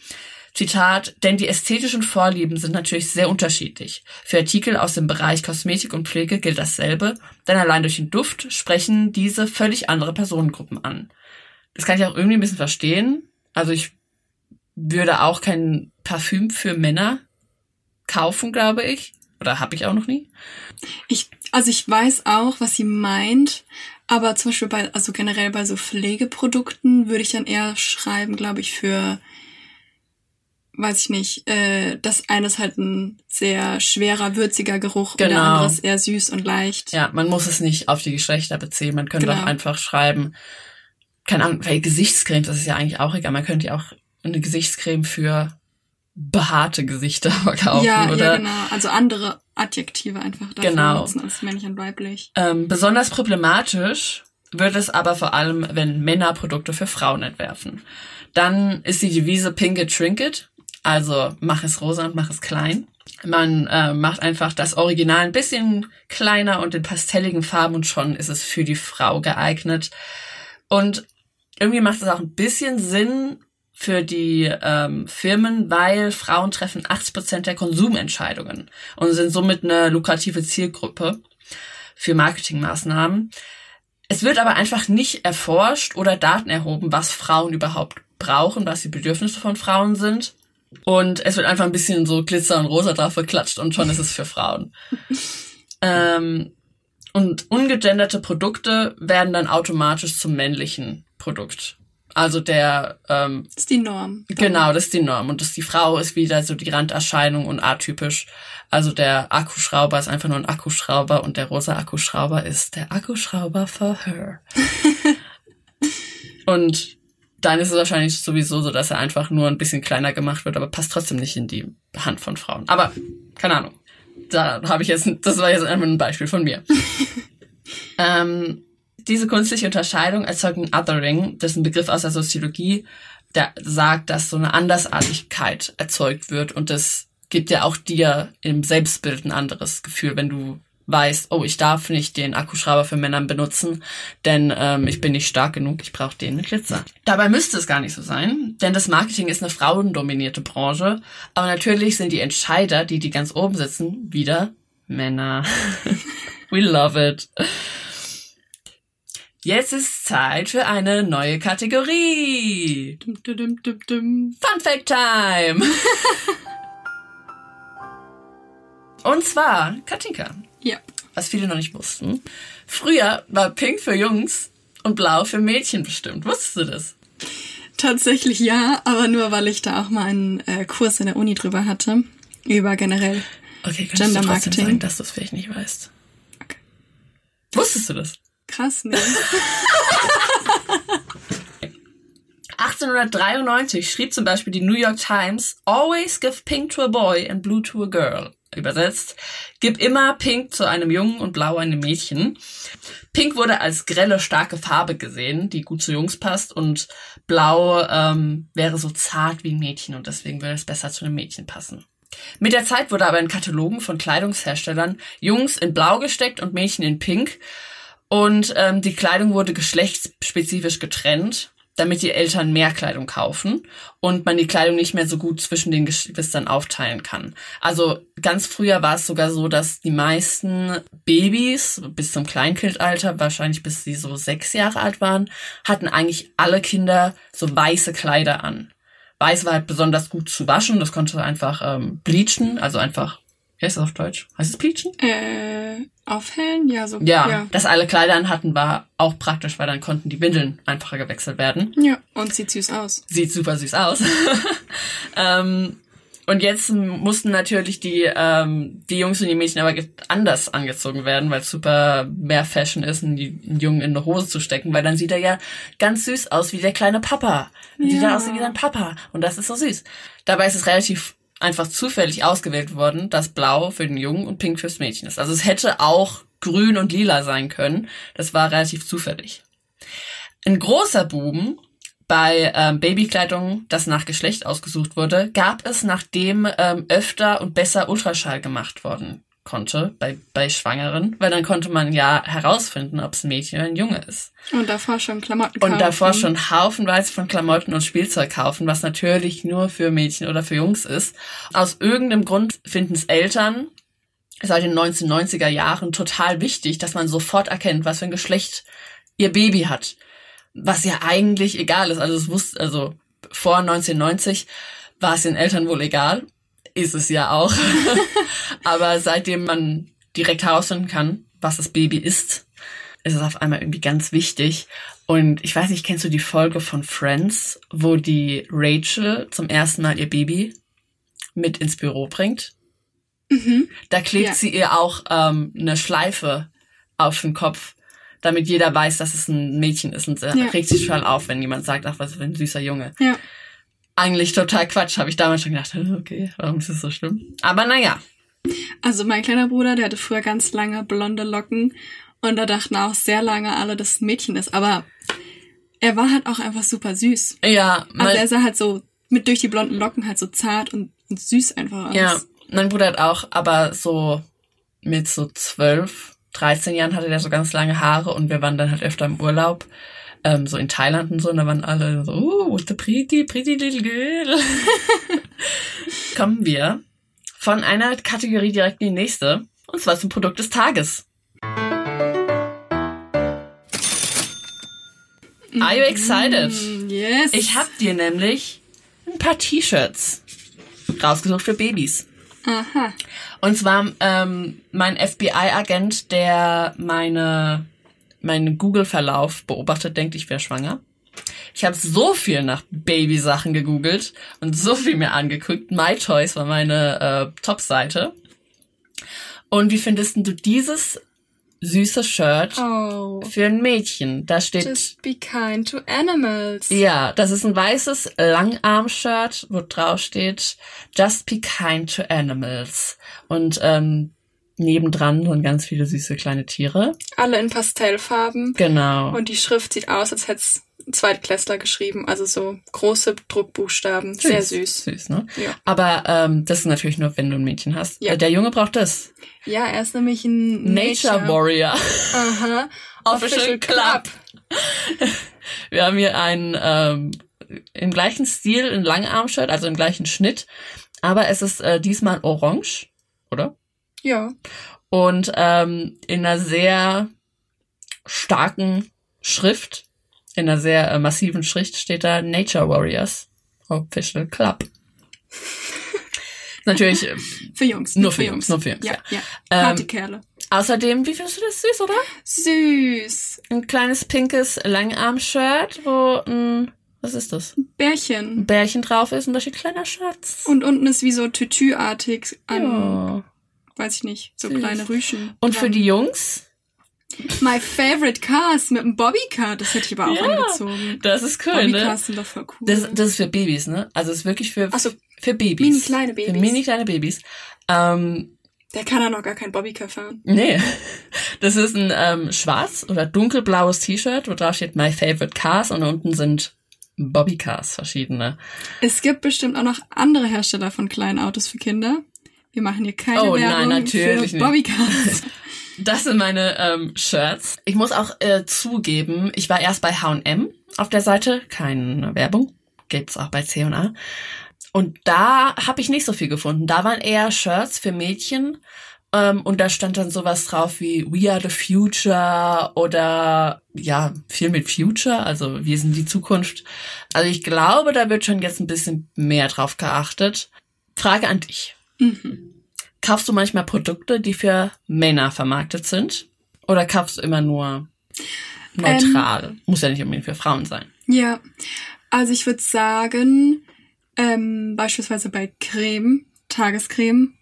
Zitat, denn die ästhetischen Vorlieben sind natürlich sehr unterschiedlich. Für Artikel aus dem Bereich Kosmetik und Pflege gilt dasselbe, denn allein durch den Duft sprechen diese völlig andere Personengruppen an. Das kann ich auch irgendwie ein bisschen verstehen. Also ich würde auch kein Parfüm für Männer kaufen, glaube ich. Oder habe ich auch noch nie. Ich, also ich weiß auch, was sie meint, aber zum Beispiel bei, also generell bei so Pflegeprodukten würde ich dann eher schreiben, glaube ich, für weiß ich nicht, äh, das eine ist halt ein sehr schwerer, würziger Geruch genau. und der andere ist eher süß und leicht. Ja, man muss es nicht auf die Geschlechter beziehen. Man könnte genau. auch einfach schreiben, keine Ahnung, weil Gesichtscreme, das ist ja eigentlich auch egal. Man könnte ja auch eine Gesichtscreme für behaarte Gesichter <laughs> verkaufen, ja, oder? Ja, genau. Also andere Adjektive einfach dafür genau. nutzen als männlich und weiblich. Ähm, besonders problematisch wird es aber vor allem, wenn Männer Produkte für Frauen entwerfen. Dann ist die Devise Pink it, Trinket. Also mach es rosa und mach es klein. Man äh, macht einfach das Original ein bisschen kleiner und in pastelligen Farben und schon ist es für die Frau geeignet. Und irgendwie macht es auch ein bisschen Sinn für die ähm, Firmen, weil Frauen treffen 80 Prozent der Konsumentscheidungen und sind somit eine lukrative Zielgruppe für Marketingmaßnahmen. Es wird aber einfach nicht erforscht oder Daten erhoben, was Frauen überhaupt brauchen, was die Bedürfnisse von Frauen sind. Und es wird einfach ein bisschen so Glitzer und Rosa drauf geklatscht und schon ist es für Frauen. <laughs> ähm, und ungegenderte Produkte werden dann automatisch zum männlichen Produkt. Also der ähm, das ist die Norm. Genau, das ist die Norm. Und das die Frau ist wieder so die Randerscheinung und atypisch. Also der Akkuschrauber ist einfach nur ein Akkuschrauber und der rosa Akkuschrauber ist der Akkuschrauber for her. <laughs> und dann ist es wahrscheinlich sowieso so, dass er einfach nur ein bisschen kleiner gemacht wird, aber passt trotzdem nicht in die Hand von Frauen. Aber keine Ahnung. Da habe ich jetzt, das war jetzt einfach ein Beispiel von mir. <laughs> ähm, diese künstliche Unterscheidung erzeugt ein Othering, das ist ein Begriff aus der Soziologie, der sagt, dass so eine Andersartigkeit erzeugt wird und das gibt ja auch dir im Selbstbild ein anderes Gefühl, wenn du weißt, oh, ich darf nicht den Akkuschrauber für Männer benutzen, denn ähm, ich bin nicht stark genug, ich brauche den mit Glitzer. Dabei müsste es gar nicht so sein, denn das Marketing ist eine frauendominierte Branche, aber natürlich sind die Entscheider, die die ganz oben sitzen, wieder Männer. <laughs> We love it. Jetzt ist Zeit für eine neue Kategorie. Dum, dum, dum, Fun Fact Time. <laughs> Und zwar, Katinka, ja. Was viele noch nicht wussten. Früher war Pink für Jungs und Blau für Mädchen bestimmt. Wusstest du das? Tatsächlich ja, aber nur weil ich da auch mal einen äh, Kurs in der Uni drüber hatte. Über generell okay, Gender du Marketing. sagen, dass du es vielleicht nicht weißt? Okay. Wusstest du das? Krass, ne? 1893 schrieb zum Beispiel die New York Times, Always give pink to a boy and blue to a girl übersetzt. Gib immer Pink zu einem Jungen und Blau einem Mädchen. Pink wurde als grelle, starke Farbe gesehen, die gut zu Jungs passt und Blau ähm, wäre so zart wie ein Mädchen und deswegen würde es besser zu einem Mädchen passen. Mit der Zeit wurde aber in Katalogen von Kleidungsherstellern Jungs in Blau gesteckt und Mädchen in Pink und ähm, die Kleidung wurde geschlechtsspezifisch getrennt damit die Eltern mehr Kleidung kaufen und man die Kleidung nicht mehr so gut zwischen den Geschwistern aufteilen kann. Also ganz früher war es sogar so, dass die meisten Babys bis zum Kleinkindalter, wahrscheinlich bis sie so sechs Jahre alt waren, hatten eigentlich alle Kinder so weiße Kleider an. Weiß war halt besonders gut zu waschen, das konnte einfach ähm, bleachen, also einfach heißt das auf Deutsch? Heißt es bleachen? Äh, aufhellen? Ja, so. Ja, ja, dass alle Kleider anhatten, war auch praktisch, weil dann konnten die Windeln einfacher gewechselt werden. Ja, und sieht süß aus. Sieht super süß aus. <laughs> ähm, und jetzt mussten natürlich die, ähm, die Jungs und die Mädchen aber anders angezogen werden, weil es super mehr Fashion ist, einen, einen Jungen in eine Hose zu stecken, weil dann sieht er ja ganz süß aus wie der kleine Papa. Dann ja. Sieht er aus wie sein Papa. Und das ist so süß. Dabei ist es relativ einfach zufällig ausgewählt worden, dass Blau für den Jungen und Pink fürs Mädchen ist. Also es hätte auch grün und lila sein können. Das war relativ zufällig. Ein großer Buben bei ähm, Babykleidung, das nach Geschlecht ausgesucht wurde, gab es, nachdem ähm, öfter und besser Ultraschall gemacht worden konnte bei, bei Schwangeren, weil dann konnte man ja herausfinden, ob es ein Mädchen oder ein Junge ist. Und davor schon Klamotten kaufen. Und davor schon haufenweise von Klamotten und Spielzeug kaufen, was natürlich nur für Mädchen oder für Jungs ist. Aus irgendeinem Grund finden es Eltern seit den 1990er Jahren total wichtig, dass man sofort erkennt, was für ein Geschlecht ihr Baby hat was ja eigentlich egal ist. Also es wusste, also vor 1990 war es den Eltern wohl egal. Ist es ja auch. <laughs> Aber seitdem man direkt herausfinden kann, was das Baby ist, ist es auf einmal irgendwie ganz wichtig. Und ich weiß nicht, kennst du die Folge von Friends, wo die Rachel zum ersten Mal ihr Baby mit ins Büro bringt? Mhm. Da klebt ja. sie ihr auch ähm, eine Schleife auf den Kopf damit jeder weiß, dass es ein Mädchen ist und ja. regt sich schon auf, wenn jemand sagt, ach, was für ein süßer Junge. Ja. Eigentlich total Quatsch, habe ich damals schon gedacht, okay, warum ist das so schlimm? Aber naja. Also mein kleiner Bruder, der hatte früher ganz lange blonde Locken und da dachten auch sehr lange alle, dass es ein Mädchen ist, aber er war halt auch einfach super süß. Ja. Also er sah halt so mit durch die blonden Locken halt so zart und, und süß einfach aus. Ja, mein Bruder hat auch, aber so mit so zwölf 13 Jahren hatte der so ganz lange Haare und wir waren dann halt öfter im Urlaub, ähm, so in Thailand und so, und da waren alle so, oh, what the pretty, pretty little girl. <laughs> Kommen wir von einer Kategorie direkt in die nächste, und zwar zum Produkt des Tages. Are you excited? Mm, yes. Ich hab dir nämlich ein paar T-Shirts rausgesucht für Babys. Aha. Und zwar ähm, mein FBI-Agent, der meine meinen Google-Verlauf beobachtet, denkt, ich wäre schwanger. Ich habe so viel nach Babysachen gegoogelt und so viel mir angeguckt. MyToys war meine äh, Top-Seite. Und wie findest du dieses süßes Shirt oh. für ein Mädchen. Da steht. Just be kind to animals. Ja, das ist ein weißes Langarm-Shirt, wo drauf steht Just be kind to animals. Und ähm, nebendran sind ganz viele süße kleine Tiere. Alle in Pastellfarben. Genau. Und die Schrift sieht aus, als hätte es Zweitklässler geschrieben, also so große Druckbuchstaben, süß, sehr süß. Süß, ne? Ja. Aber ähm, das ist natürlich nur, wenn du ein Mädchen hast. Ja. Äh, der Junge braucht das. Ja, er ist nämlich ein Nature, Nature Warrior. Aha. <laughs> Official, Club. <laughs> Wir haben hier ein ähm, im gleichen Stil ein Langarm-Shirt, also im gleichen Schnitt, aber es ist äh, diesmal orange, oder? Ja. Und ähm, in einer sehr starken Schrift in einer sehr äh, massiven Schrift steht da Nature Warriors Official Club. <laughs> Natürlich. Äh, für Jungs. Nur für, für Jungs, Jungs, Nur für Jungs, ja. ja. ja. Ähm, Kerle. Außerdem, wie findest du das süß, oder? Süß. Ein kleines pinkes Langarm-Shirt, wo ein, was ist das? Bärchen. Ein Bärchen drauf ist und da steht kleiner Schatz. Und unten ist wie so Tütü-artig an, ja. Weiß ich nicht, so süß. kleine Rüschen. Und für die Jungs? My favorite cars mit einem Bobbycar, das hätte ich aber auch ja, angezogen. Das ist cool, Bobbycars ne? Bobbycars sind doch voll cool. Das, das ist für Babys, ne? Also es ist wirklich für, Ach so, für Babys. Mini kleine Babys. Für mini kleine Babys. Ähm, der kann ja noch gar kein Bobbycar fahren. Nee. <laughs> Das ist ein ähm, schwarz oder dunkelblaues T-Shirt, wo drauf steht My Favorite Cars und unten sind Bobbycars, verschiedene. Es gibt bestimmt auch noch andere Hersteller von kleinen Autos für Kinder. Wir machen hier keine oh, Werbung nein, natürlich für Bobbycars. Das sind meine ähm, Shirts. Ich muss auch äh, zugeben, ich war erst bei H&M auf der Seite, keine Werbung, gibt's auch bei C&A. Und da habe ich nicht so viel gefunden. Da waren eher Shirts für Mädchen ähm, und da stand dann sowas drauf wie We are the future oder ja, viel mit Future, also wir sind die Zukunft. Also ich glaube, da wird schon jetzt ein bisschen mehr drauf geachtet. Frage an dich. Mhm. Kaufst du manchmal Produkte, die für Männer vermarktet sind? Oder kaufst du immer nur neutral? Ähm, Muss ja nicht unbedingt für Frauen sein. Ja, also ich würde sagen, Ähm, beispielsweise bei Creme, Tagescreme,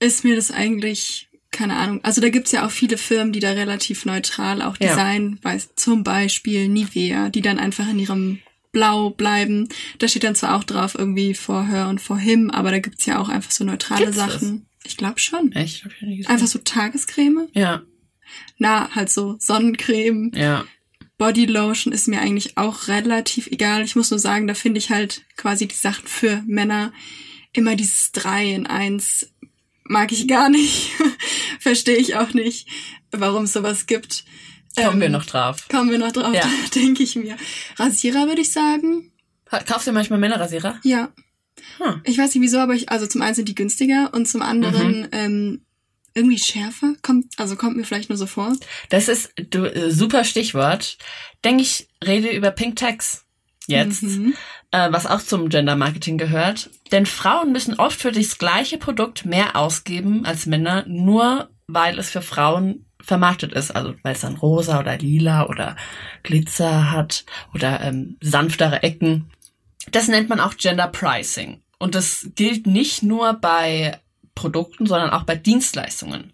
ist mir das eigentlich, keine Ahnung, also da gibt's ja auch viele Firmen, die da relativ neutral auch Ja. designen, weiß, zum Beispiel Nivea, die dann einfach in ihrem Blau bleiben. Da steht dann zwar auch drauf irgendwie for her und for him, aber da gibt's ja auch einfach so neutrale Gibt's das? Sachen. Ich glaube schon. Echt? Hab ich nie gesehen. Einfach so Tagescreme. Ja, Na, halt so Sonnencreme, ja. Bodylotion ist mir eigentlich auch relativ egal. Ich muss nur sagen, da finde ich halt quasi die Sachen für Männer immer dieses 3 in 1 mag ich gar nicht. <laughs> Verstehe ich auch nicht, warum es sowas gibt. Kommen Ähm, wir noch drauf. Kommen wir noch drauf, Ja. <laughs> denke ich mir. Rasierer würde ich sagen. Kaufst du manchmal Männerrasierer? Ja. Hm. Ich weiß nicht wieso, aber ich, also zum einen sind die günstiger und zum anderen Mhm. ähm, irgendwie schärfer. Kommt, also kommt mir vielleicht nur so vor. Das ist du, äh, super Stichwort. Denke ich, rede über Pink Tax jetzt, Mhm. äh, was auch zum Gender Marketing gehört. Denn Frauen müssen oft für das gleiche Produkt mehr ausgeben als Männer, nur weil es für Frauen vermarktet ist. Also weil es dann rosa oder lila oder Glitzer hat oder ähm, sanftere Ecken. Das nennt man auch Gender Pricing. Und das gilt nicht nur bei Produkten, sondern auch bei Dienstleistungen.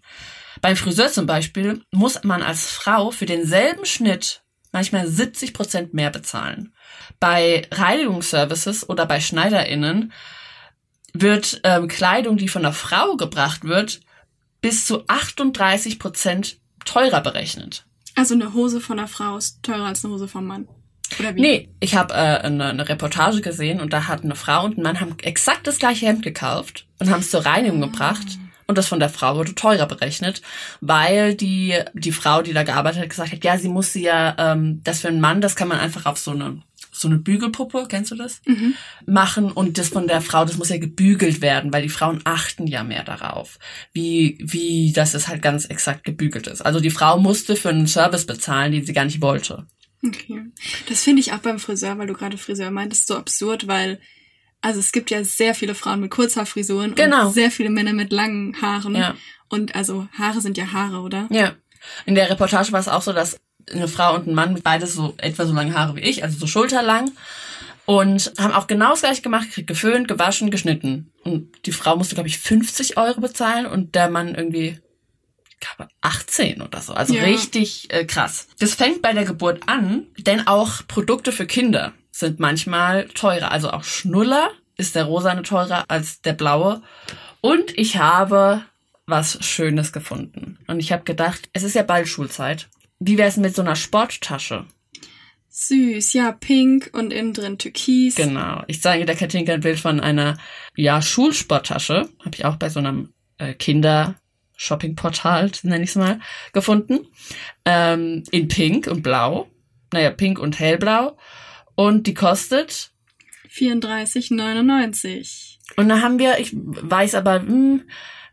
Beim Friseur zum Beispiel muss man als Frau für denselben Schnitt manchmal 70 Prozent mehr bezahlen. Bei Reinigungsservices oder bei SchneiderInnen wird ähm, Kleidung, die von der Frau gebracht wird, bis zu 38 Prozent teurer berechnet. Also eine Hose von einer Frau ist teurer als eine Hose vom Mann. Oder wie? Nee, ich habe äh, eine, eine Reportage gesehen und da hat eine Frau und ein Mann haben exakt das gleiche Hemd gekauft und haben es zur Reinigung gebracht. Und das von der Frau wurde teurer berechnet, weil die die Frau, die da gearbeitet hat, gesagt hat, ja, sie muss sie ja, ähm, das für einen Mann, das kann man einfach auf so eine so eine Bügelpuppe, kennst du das? Machen und das von der Frau, das muss ja gebügelt werden, weil die Frauen achten ja mehr darauf, wie wie das es halt ganz exakt gebügelt ist. Also die Frau musste für einen Service bezahlen, den sie gar nicht wollte. Okay. Das finde ich auch beim Friseur, weil du gerade Friseur meintest, so absurd, weil also es gibt ja sehr viele Frauen mit Kurzhaarfrisuren Genau. und sehr viele Männer mit langen Haaren. Ja. Und also Haare sind ja Haare, oder? Ja. In der Reportage war es auch so, dass eine Frau und ein Mann mit beides so etwa so lange Haare wie ich, also so schulterlang. Und haben auch genau das gleiche gemacht, geföhnt, gewaschen, geschnitten. Und die Frau musste, glaube ich, 50 Euro bezahlen und der Mann irgendwie, ich glaube, 18 oder so. Also Ja. richtig äh, krass. Das fängt bei der Geburt an, denn auch Produkte für Kinder sind manchmal teurer. Also auch Schnuller ist der rosane teurer als der blaue. Und ich habe was Schönes gefunden. Und ich habe gedacht, es ist ja bald Schulzeit. Wie wär's mit so einer Sporttasche? Süß, ja, pink und innen drin türkis. Genau. Ich zeige der Katinka ein Bild von einer, ja, Schulsporttasche. Habe ich auch bei so einem äh, Kinder-Shopping-Portal, nenne ich es mal, gefunden. Ähm, in pink und blau. Naja, pink und hellblau. Und die kostet 34,99. Und da haben wir, ich weiß aber, hm,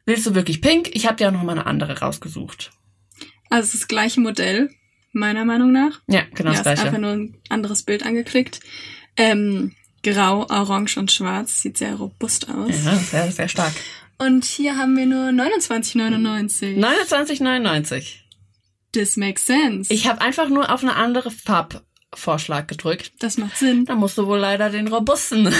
willst du wirklich pink? Ich habe dir auch noch mal eine andere rausgesucht. Also es ist das gleiche Modell, meiner Meinung nach. Ja, genau ja, das ist einfach gleiche. nur ein anderes Bild angeklickt. Ähm, grau, orange und schwarz. Sieht sehr robust aus. Ja, sehr, sehr stark. Und hier haben wir nur 29,99. 29,99. This makes sense. Ich habe einfach nur auf eine andere Farbvorschlag gedrückt. das macht Sinn. Da musst du wohl leider den robusten,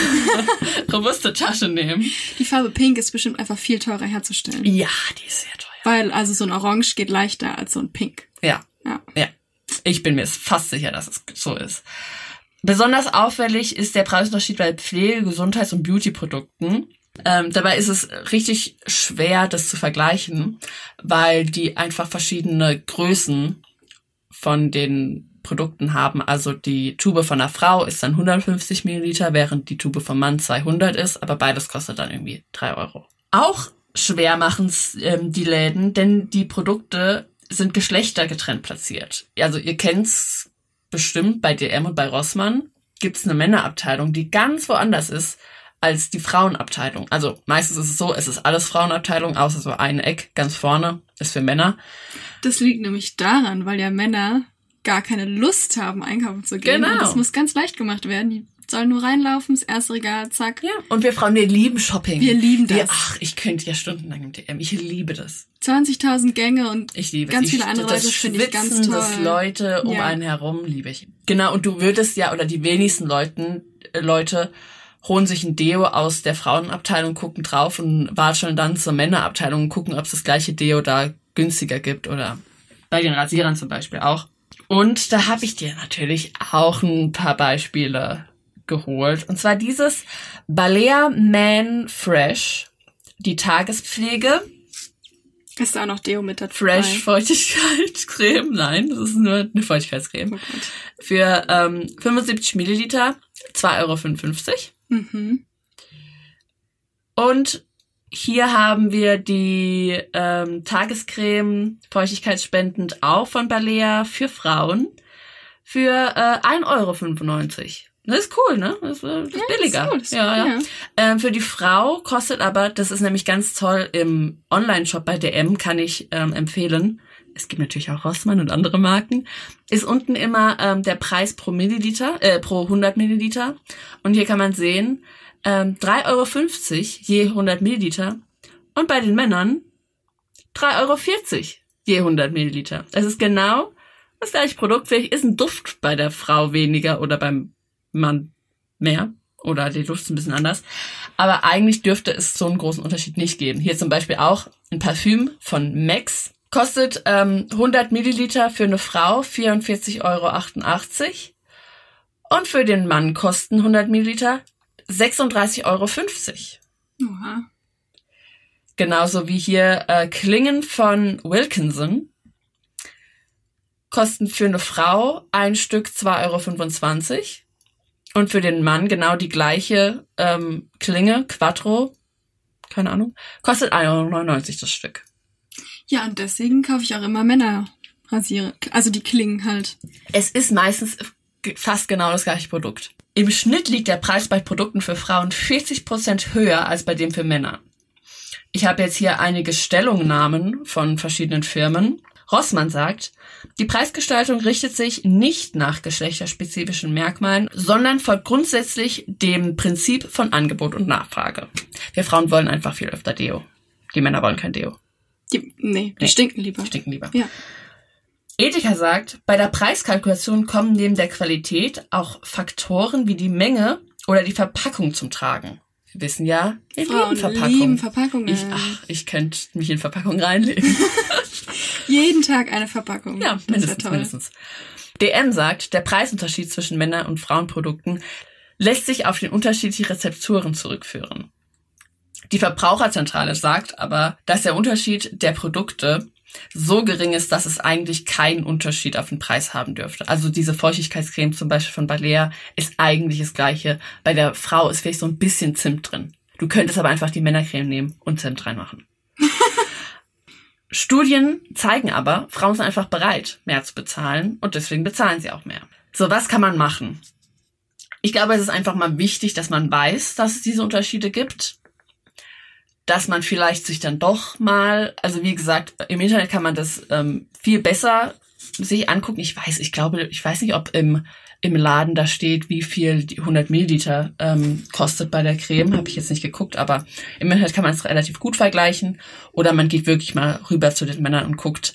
<laughs> robuste Tasche nehmen. Die Farbe Pink ist bestimmt einfach viel teurer herzustellen. Ja, die ist sehr teuer. Weil also so ein Orange geht leichter als so ein Pink. Ja, Ja. ja. Ich bin mir fast sicher, dass es so ist. Besonders auffällig ist der Preisunterschied bei Pflege-, Gesundheits- und Beauty-Produkten. Ähm, dabei ist es richtig schwer, das zu vergleichen, weil die einfach verschiedene Größen von den Produkten haben. Also die Tube von einer Frau ist dann 150 Milliliter, während die Tube vom Mann 200 ist, aber beides kostet dann irgendwie drei Euro. Auch schwer machen ähm, die Läden, denn die Produkte sind geschlechtergetrennt platziert. Also ihr kennt's bestimmt bei DM und bei Rossmann gibt's eine Männerabteilung, die ganz woanders ist als die Frauenabteilung. Also meistens ist es so, es ist alles Frauenabteilung, außer so ein Eck ganz vorne ist für Männer. Das liegt nämlich daran, weil ja Männer gar keine Lust haben, einkaufen zu gehen. Genau. Und das muss ganz leicht gemacht werden. Die sollen nur reinlaufen, das erste Regal, zack. Ja, und wir Frauen, wir lieben Shopping. Wir lieben Wir, das. ach, ich könnte ja stundenlang im DM. Ich liebe das. 20.000 Gänge und Ich liebe ganz es. viele Ich- andere das Leute finde ich ganz toll. Das Leute um Ja. einen herum liebe ich. Genau, und du würdest ja, oder die wenigsten Leuten, äh, Leute holen sich ein Deo aus der Frauenabteilung, gucken drauf und watscheln dann zur Männerabteilung und gucken, ob es das gleiche Deo da günstiger gibt oder bei den Rasierern zum Beispiel auch. Und da habe ich dir natürlich auch ein paar Beispiele geholt. Und zwar dieses Balea Man Fresh, die Tagespflege. Ist da auch noch Deo mit dazu? Fresh Feuchtigkeitscreme. <laughs> Nein, das ist nur eine Feuchtigkeitscreme. Oh. Für ähm, 75 Milliliter 2,55 Euro. Mhm. Und hier haben wir die ähm, Tagescreme feuchtigkeitsspendend auch von Balea für Frauen für äh, 1,95 Euro. Das ist cool, ne? Das ist, äh, das ist Ja, billiger. das ist cool, ja, ja. cool, Ähm, für die Frau kostet aber, das ist nämlich ganz toll, im Online-Shop bei DM kann ich ähm, empfehlen. Es gibt natürlich auch Rossmann und andere Marken. Ist unten immer ähm, der Preis pro Milliliter, äh, pro 100 Milliliter. Und hier kann man sehen, ähm, 3,50 Euro je 100 Milliliter. Und bei den Männern 3,40 Euro je 100 Milliliter. Das ist genau das gleiche Produkt. Vielleicht ist ein Duft bei der Frau weniger oder beim Mann mehr. Oder die Duft ist ein bisschen anders. Aber eigentlich dürfte es so einen großen Unterschied nicht geben. Hier zum Beispiel auch ein Parfüm von Max. Kostet ähm, 100 Milliliter für eine Frau 44,88 Euro. Und für den Mann kosten 100 Milliliter 36,50 Euro. Oha. Genauso wie hier äh, Klingen von Wilkinson. Kosten für eine Frau ein Stück 2,25 Euro. Und für den Mann genau die gleiche ähm, Klinge, Quattro, keine Ahnung, kostet 1,99 Euro das Stück. Ja, und deswegen kaufe ich auch immer Männerrasiere. Also die Klingen halt. Es ist meistens fast genau das gleiche Produkt. Im Schnitt liegt der Preis bei Produkten für Frauen 40% höher als bei dem für Männer. Ich habe jetzt hier einige Stellungnahmen von verschiedenen Firmen. Rossmann sagt, die Preisgestaltung richtet sich nicht nach geschlechterspezifischen Merkmalen, sondern folgt grundsätzlich dem Prinzip von Angebot und Nachfrage. Wir Frauen wollen einfach viel öfter Deo. Die Männer wollen kein Deo. Die, nee, die Nee. stinken lieber. Stinken lieber. Ja. Ethiker sagt, bei der Preiskalkulation kommen neben der Qualität auch Faktoren wie die Menge oder die Verpackung zum Tragen. Wir wissen ja, wir Frauen lieben Verpackung. lieben Verpackungen. Ich, ach, ich könnte mich in Verpackung reinlegen. <laughs> Jeden Tag eine Verpackung. ja, Das mindestens, toll. mindestens. DM sagt, der Preisunterschied zwischen Männer- und Frauenprodukten lässt sich auf den unterschiedlichen Rezepturen zurückführen. Die Verbraucherzentrale sagt aber, dass der Unterschied der Produkte so gering ist, dass es eigentlich keinen Unterschied auf den Preis haben dürfte. Also diese Feuchtigkeitscreme zum Beispiel von Balea ist eigentlich das gleiche. Bei der Frau ist vielleicht so ein bisschen Zimt drin. Du könntest aber einfach die Männercreme nehmen und Zimt reinmachen. Studien zeigen aber, Frauen sind einfach bereit, mehr zu bezahlen und deswegen bezahlen sie auch mehr. So, was kann man machen? Ich glaube, es ist einfach mal wichtig, dass man weiß, dass es diese Unterschiede gibt. Dass man vielleicht sich dann doch mal, also wie gesagt, im Internet kann man das ähm, viel besser sich angucken. Ich weiß, ich glaube, ich weiß nicht, ob im, im Laden da steht, wie viel die 100 Milliliter ähm, kostet bei der Creme. Habe ich jetzt nicht geguckt, aber im Internet kann man es relativ gut vergleichen. Oder man geht wirklich mal rüber zu den Männern und guckt,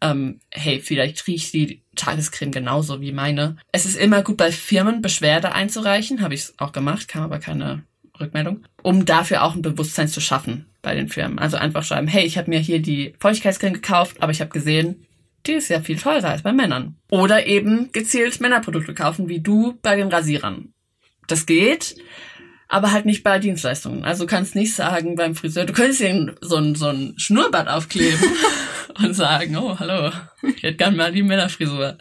ähm, hey, vielleicht riecht die Tagescreme genauso wie meine. Es ist immer gut bei Firmen Beschwerde einzureichen, habe ich auch gemacht, kam aber keine Rückmeldung, um dafür auch ein Bewusstsein zu schaffen bei den Firmen. Also einfach schreiben, hey, ich habe mir hier die Feuchtigkeitscreme gekauft, aber ich habe gesehen, die ist ja viel teurer als bei Männern. Oder eben gezielt Männerprodukte kaufen, wie du bei den Rasierern. Das geht, aber halt nicht bei Dienstleistungen. Also du kannst nicht sagen beim Friseur, du könntest dir so ein, so ein Schnurrbart aufkleben <laughs> und sagen, oh, hallo, ich hätte gern mal die Männerfrisur.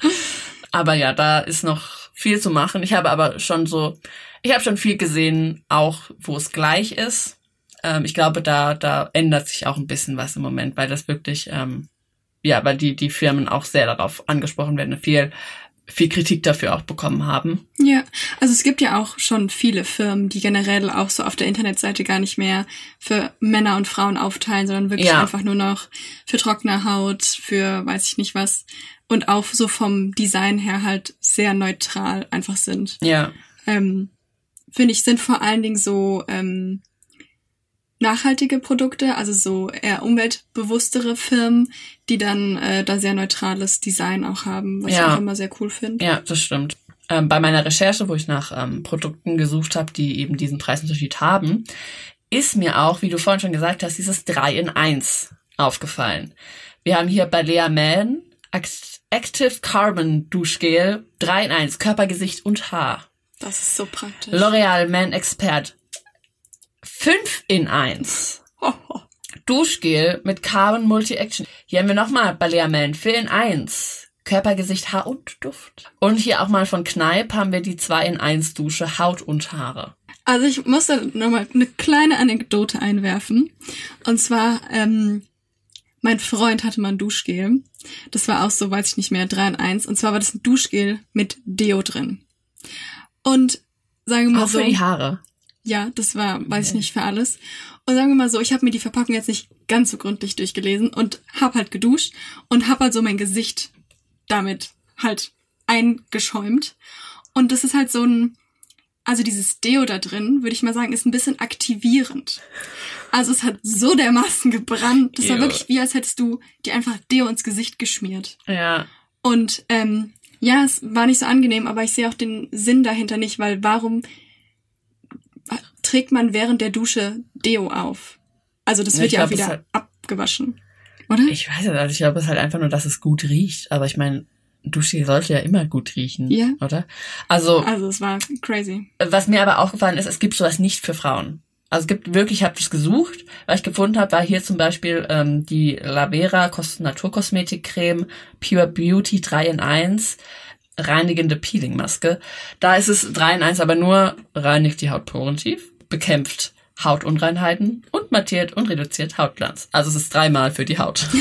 Aber ja, da ist noch viel zu machen. Ich habe aber schon so, ich habe schon viel gesehen, auch wo es gleich ist. Ähm, ich glaube, da, da ändert sich auch ein bisschen was im Moment, weil das wirklich, ähm, ja, weil die, die Firmen auch sehr darauf angesprochen werden, viel, viel Kritik dafür auch bekommen haben. Ja, also es gibt ja auch schon viele Firmen, die generell auch so auf der Internetseite gar nicht mehr für Männer und Frauen aufteilen, sondern wirklich Ja. einfach nur noch für trockene Haut, für weiß ich nicht was und auch so vom Design her halt sehr neutral einfach sind. Ja, Ähm, Finde ich, sind vor allen Dingen so ähm, nachhaltige Produkte, also so eher umweltbewusstere Firmen, die dann äh, da sehr neutrales Design auch haben, was Ja. ich auch immer sehr cool finde. ja, das stimmt. ähm, bei meiner Recherche, wo ich nach ähm, Produkten gesucht habe, die eben diesen Preisunterschied haben, ist mir auch, wie du vorhin schon gesagt hast, dieses 3 in 1 aufgefallen. Wir haben hier bei Lea Man Active Carbon Duschgel 3 in 1, Körper, Gesicht und Haar. Das ist so praktisch. L'Oreal Man Expert 5 in 1. Duschgel mit Carbon Multi-Action. Hier haben wir nochmal bei Lea Man 4 in 1. Körper, Gesicht, Haar und Duft. Und hier auch mal von Kneipp haben wir die 2 in 1 Dusche Haut und Haare. Also ich muss da nochmal eine kleine Anekdote einwerfen. Und zwar, ähm, mein Freund hatte mal ein Duschgel. Das war auch so, weiß ich nicht mehr, 3 in 1. Und zwar war das ein Duschgel mit Deo drin. Und sagen wir mal Auch so. für die Haare. Ja, das war, weiß ich nicht, für alles. Und sagen wir mal so, ich habe mir die Verpackung jetzt nicht ganz so gründlich durchgelesen und hab halt geduscht und hab halt so mein Gesicht damit halt eingeschäumt. Und das ist halt so ein, also dieses Deo da drin, würde ich mal sagen, ist ein bisschen aktivierend. Also es hat so dermaßen gebrannt. Das war Ew. wirklich wie, als hättest du dir einfach Deo ins Gesicht geschmiert. Ja. Und ähm, ja, es war nicht so angenehm, aber ich sehe auch den Sinn dahinter nicht, weil warum trägt man während der Dusche Deo auf? Also das Ja, wird ja auch glaub, es wieder hat- abgewaschen. Oder? Ich weiß es nicht. Ich glaube, es ist halt einfach nur, dass es gut riecht. Aber ich meine, Duschgel sollte ja immer gut riechen. Ja. Oder? Also, also es war crazy. was mir aber aufgefallen ist, es gibt sowas nicht für Frauen. Also es gibt wirklich, ich habe das gesucht, was ich gefunden habe, war hier zum Beispiel ähm, die Lavera Kos Naturkosmetikcreme Pure Beauty 3 in 1 reinigende Peelingmaske. Da ist es 3 in 1, aber nur reinigt die Haut porentief, bekämpft Hautunreinheiten und mattiert und reduziert Hautglanz. Also es ist dreimal für die Haut. <laughs>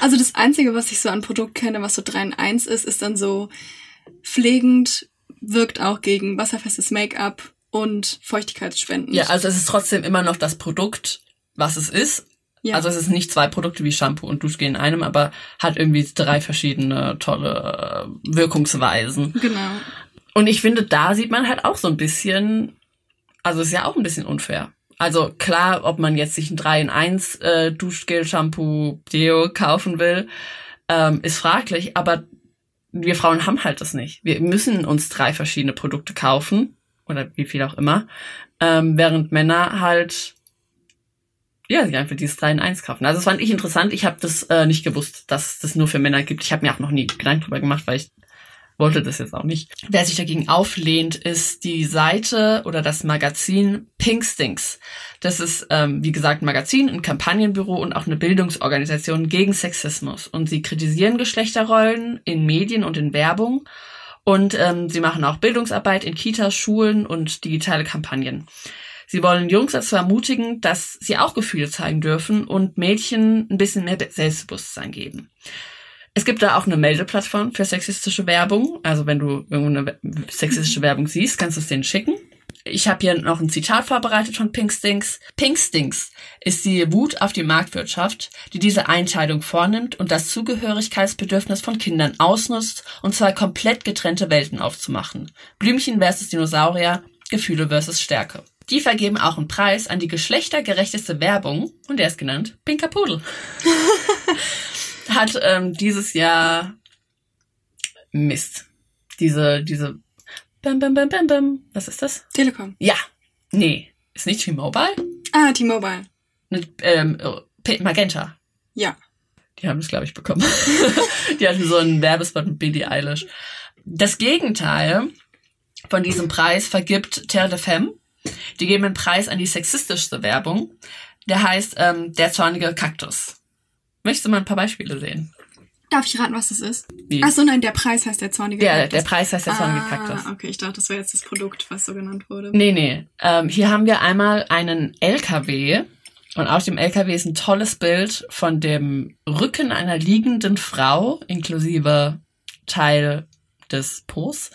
Also das Einzige, was ich so an Produkt kenne, was so 3 in 1 ist, ist dann so pflegend, wirkt auch gegen wasserfestes Make-up und feuchtigkeitsspendend. Ja, also es ist trotzdem immer noch das Produkt, was es ist. Ja. Also es ist nicht zwei Produkte wie Shampoo und Duschgel in einem, aber hat irgendwie drei verschiedene tolle äh, Wirkungsweisen. Genau. Und ich finde, da sieht man halt auch so ein bisschen, also ist ja auch ein bisschen unfair. Also klar, ob man jetzt sich ein 3 in 1 äh, Duschgel, Shampoo, Deo kaufen will, ähm, ist fraglich, aber wir Frauen haben halt das nicht. Wir müssen uns drei verschiedene Produkte kaufen oder wie viel auch immer, ähm, während Männer halt ja, sich einfach dieses 3 in 1 kaufen. Also das fand ich interessant. Ich habe das äh, nicht gewusst, dass das nur für Männer gibt. Ich habe mir auch noch nie Gedanken drüber gemacht, weil ich wollte das jetzt auch nicht. Wer sich dagegen auflehnt, ist die Seite oder das Magazin Pink Stinks. Das ist, ähm, wie gesagt, ein Magazin, ein Kampagnenbüro und auch eine Bildungsorganisation gegen Sexismus. Und sie kritisieren Geschlechterrollen in Medien und in Werbung. Und ähm, sie machen auch Bildungsarbeit in Kitas, Schulen und digitale Kampagnen. Sie wollen Jungs dazu ermutigen, dass sie auch Gefühle zeigen dürfen und Mädchen ein bisschen mehr Selbstbewusstsein geben. Es gibt da auch eine Meldeplattform für sexistische Werbung. Also wenn du irgendwo eine sexistische <laughs> Werbung siehst, kannst du es denen schicken. Ich habe hier noch ein Zitat vorbereitet von Pink Stinks. Pink Stinks ist die Wut auf die Marktwirtschaft, die diese Einteilung vornimmt und das Zugehörigkeitsbedürfnis von Kindern ausnutzt, um zwei komplett getrennte Welten aufzumachen. Blümchen versus Dinosaurier, Gefühle versus Stärke. Die vergeben auch einen Preis an die geschlechtergerechteste Werbung und der ist genannt Pinker Pudel. <laughs> Hat ähm, dieses Jahr Mist. Diese, diese Bam, bam, bam, bam, bam. Was ist das? Telekom. Ja. Nee. Ist nicht T-Mobile? Ah, T-Mobile. Mit, ähm, Magenta. Ja. Die haben es, glaube ich, bekommen. <laughs> die hatten so einen Werbespot mit Billie Eilish. Das Gegenteil von diesem Preis vergibt Terre de Femme. Die geben einen Preis an die sexistischste Werbung. Der heißt ähm, Der zornige Kaktus. Möchtest du mal ein paar Beispiele sehen? Darf ich raten, was das ist? Wie? Ach so, nein, der Preis heißt der zornige Der, Kaktus. der Preis heißt der zornige ah, Kaktus. okay, ich dachte, das wäre jetzt das Produkt, was so genannt wurde. Nee, nee. Ähm, hier haben wir einmal einen LKW und auf dem LKW ist ein tolles Bild von dem Rücken einer liegenden Frau inklusive Teil des Po's.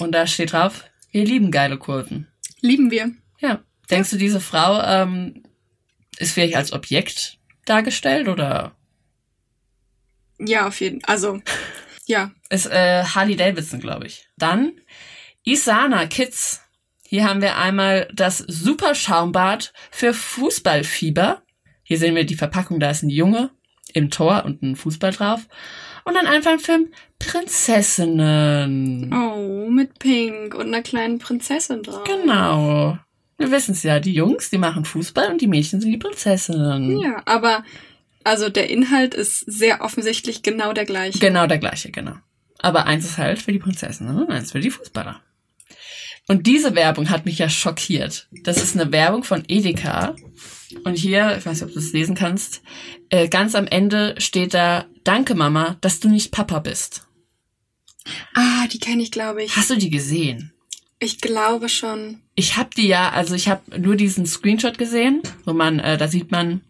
Und da steht drauf, wir lieben geile Kurven. Lieben wir. Ja. Denkst du, diese Frau ähm, ist vielleicht als Objekt dargestellt oder Ja, auf jeden Also, ja. ist äh, Harley Davidson, glaube ich. Dann Isana Kids. Hier haben wir einmal das Super Schaumbad für Fußballfieber. Hier sehen wir die Verpackung, da ist ein Junge im Tor und ein Fußball drauf. Und dann einfach ein Film Prinzessinnen. Oh, mit Pink und einer kleinen Prinzessin drauf. Genau. Wir wissen es ja, die Jungs, die machen Fußball und die Mädchen sind die Prinzessinnen. Ja, aber also der Inhalt ist sehr offensichtlich genau der gleiche. Genau der gleiche, genau. Aber eins ist halt für die Prinzessinnen und eins für die Fußballer. Und diese Werbung hat mich ja schockiert. Das ist eine Werbung von Edeka. Und hier, ich weiß nicht, ob du es lesen kannst, äh, ganz am Ende steht da, danke Mama, dass du nicht Papa bist. Ah, die kenne ich, glaube ich. Hast du die gesehen? Ich glaube schon. Ich habe die ja, also ich habe nur diesen Screenshot gesehen, wo man, äh, da sieht man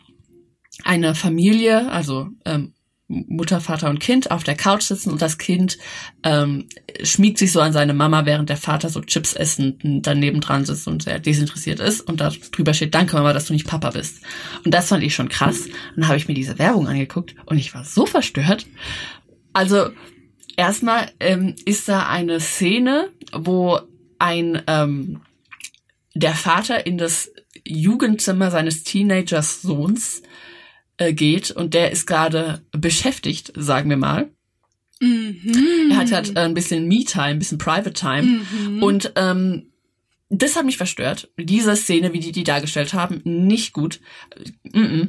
eine Familie, also ähm, Mutter, Vater und Kind auf der Couch sitzen und das Kind ähm, schmiegt sich so an seine Mama, während der Vater so Chips essen daneben dran sitzt und sehr desinteressiert ist und da drüber steht, danke Mama, dass du nicht Papa bist. Und das fand ich schon krass. Dann habe ich mir diese Werbung angeguckt und ich war so verstört. Also erstmal ähm, ist da eine Szene, wo ein ähm, der Vater in das Jugendzimmer seines Teenagers Sohns äh, geht und der ist gerade beschäftigt, sagen wir mal. Mhm. Er hat halt äh, ein bisschen Me-Time, ein bisschen Private-Time Mhm. und ähm, das hat mich verstört. Diese Szene, wie die die dargestellt haben, nicht gut. Mm -mm.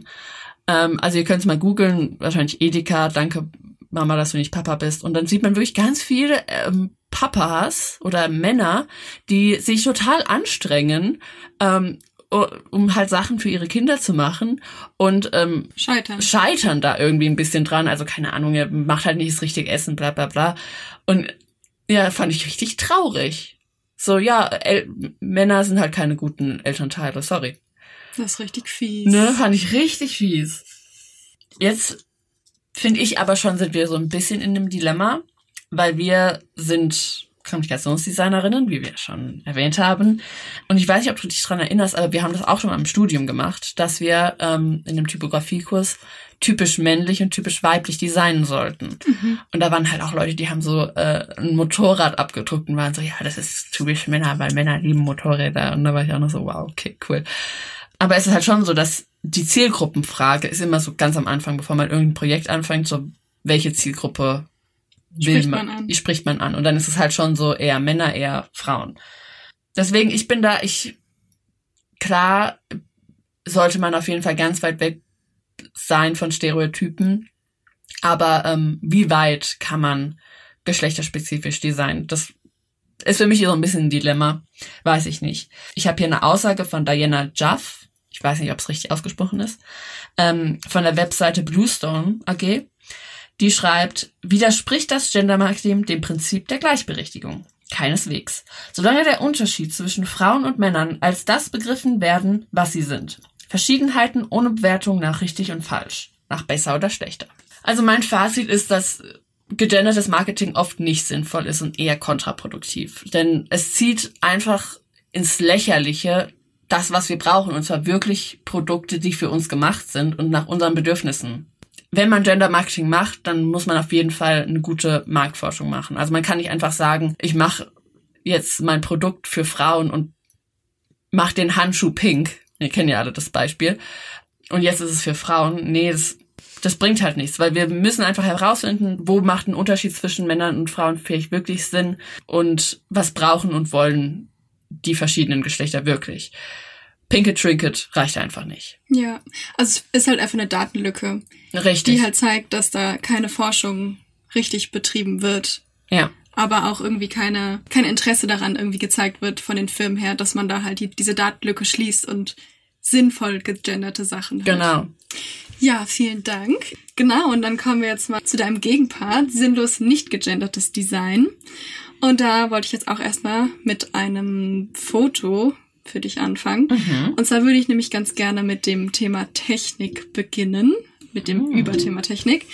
Ähm, also ihr könnt es mal googeln, wahrscheinlich Edeka, danke Mama, dass du nicht Papa bist. Und dann sieht man wirklich ganz viele ähm, Papas oder Männer, die sich total anstrengen, ähm, um halt Sachen für ihre Kinder zu machen und ähm, Scheitern. scheitern da irgendwie ein bisschen dran. Also keine Ahnung, er macht halt nicht das richtige Essen, bla bla bla. Und ja, fand ich richtig traurig. So, ja, El Männer sind halt keine guten Elternteile, sorry. Das ist richtig fies. Ne, fand ich richtig fies. Jetzt finde ich aber schon, sind wir so ein bisschen in einem Dilemma, weil wir sind Kommunikationsdesignerinnen, wie wir schon erwähnt haben. Und ich weiß nicht, ob du dich dran erinnerst, aber wir haben das auch schon mal im Studium gemacht, dass wir ähm, in dem Typografiekurs typisch männlich und typisch weiblich designen sollten. Und da waren halt auch Leute, die haben so äh, ein Motorrad abgedruckt und waren so, ja, das ist typisch Männer, weil Männer lieben Motorräder. Und da war ich auch noch so, wow, okay, cool. Aber es ist halt schon so, dass die Zielgruppenfrage ist immer so ganz am Anfang, bevor man irgendein Projekt anfängt, so welche Zielgruppe Spricht man, man an. die spricht man an. Und dann ist es halt schon so eher Männer, eher Frauen. Deswegen, ich bin da, ich, klar, sollte man auf jeden Fall ganz weit weg sein von Stereotypen. Aber ähm, wie weit kann man geschlechterspezifisch designen? Das ist für mich so ein bisschen ein Dilemma. Weiß ich nicht. Ich habe hier eine Aussage von Diana Juff. Ich weiß nicht, ob es richtig ausgesprochen ist. Ähm, von der Webseite Bluestone AG. Die schreibt, widerspricht das Gender Marketing dem Prinzip der Gleichberechtigung? Keineswegs. Solange der Unterschied zwischen Frauen und Männern als das begriffen werden, was sie sind. Verschiedenheiten ohne Bewertung nach richtig und falsch. Nach besser oder schlechter. Also mein Fazit ist, dass gegendertes Marketing oft nicht sinnvoll ist und eher kontraproduktiv. Denn es zieht einfach ins Lächerliche das, was wir brauchen, und zwar wirklich Produkte, die für uns gemacht sind und nach unseren Bedürfnissen. Wenn man Gender Marketing macht, dann muss man auf jeden Fall eine gute Marktforschung machen. Also man kann nicht einfach sagen, ich mache jetzt mein Produkt für Frauen und mach den Handschuh pink. Wir kennen ja alle das Beispiel. Und jetzt ist es für Frauen. Nee, das, das bringt halt nichts, weil wir müssen einfach herausfinden, wo macht ein Unterschied zwischen Männern und Frauen vielleicht wirklich Sinn und was brauchen und wollen die verschiedenen Geschlechter wirklich. Pinke Trinket reicht einfach nicht. Ja, also es ist halt einfach eine Datenlücke, Richtig. die halt zeigt, dass da keine Forschung richtig betrieben wird, ja. aber auch irgendwie keine, kein Interesse daran irgendwie gezeigt wird von den Firmen her, dass man da halt die, diese Datenlücke schließt und sinnvoll gegenderte Sachen hat. Genau. Ja, vielen Dank. Genau, und dann kommen wir jetzt mal zu deinem Gegenpart, sinnlos nicht gegendertes Design. Und da wollte ich jetzt auch erstmal mit einem Foto für dich anfangen. Und zwar würde ich nämlich ganz gerne mit dem Thema Technik beginnen, mit dem Überthema Technik.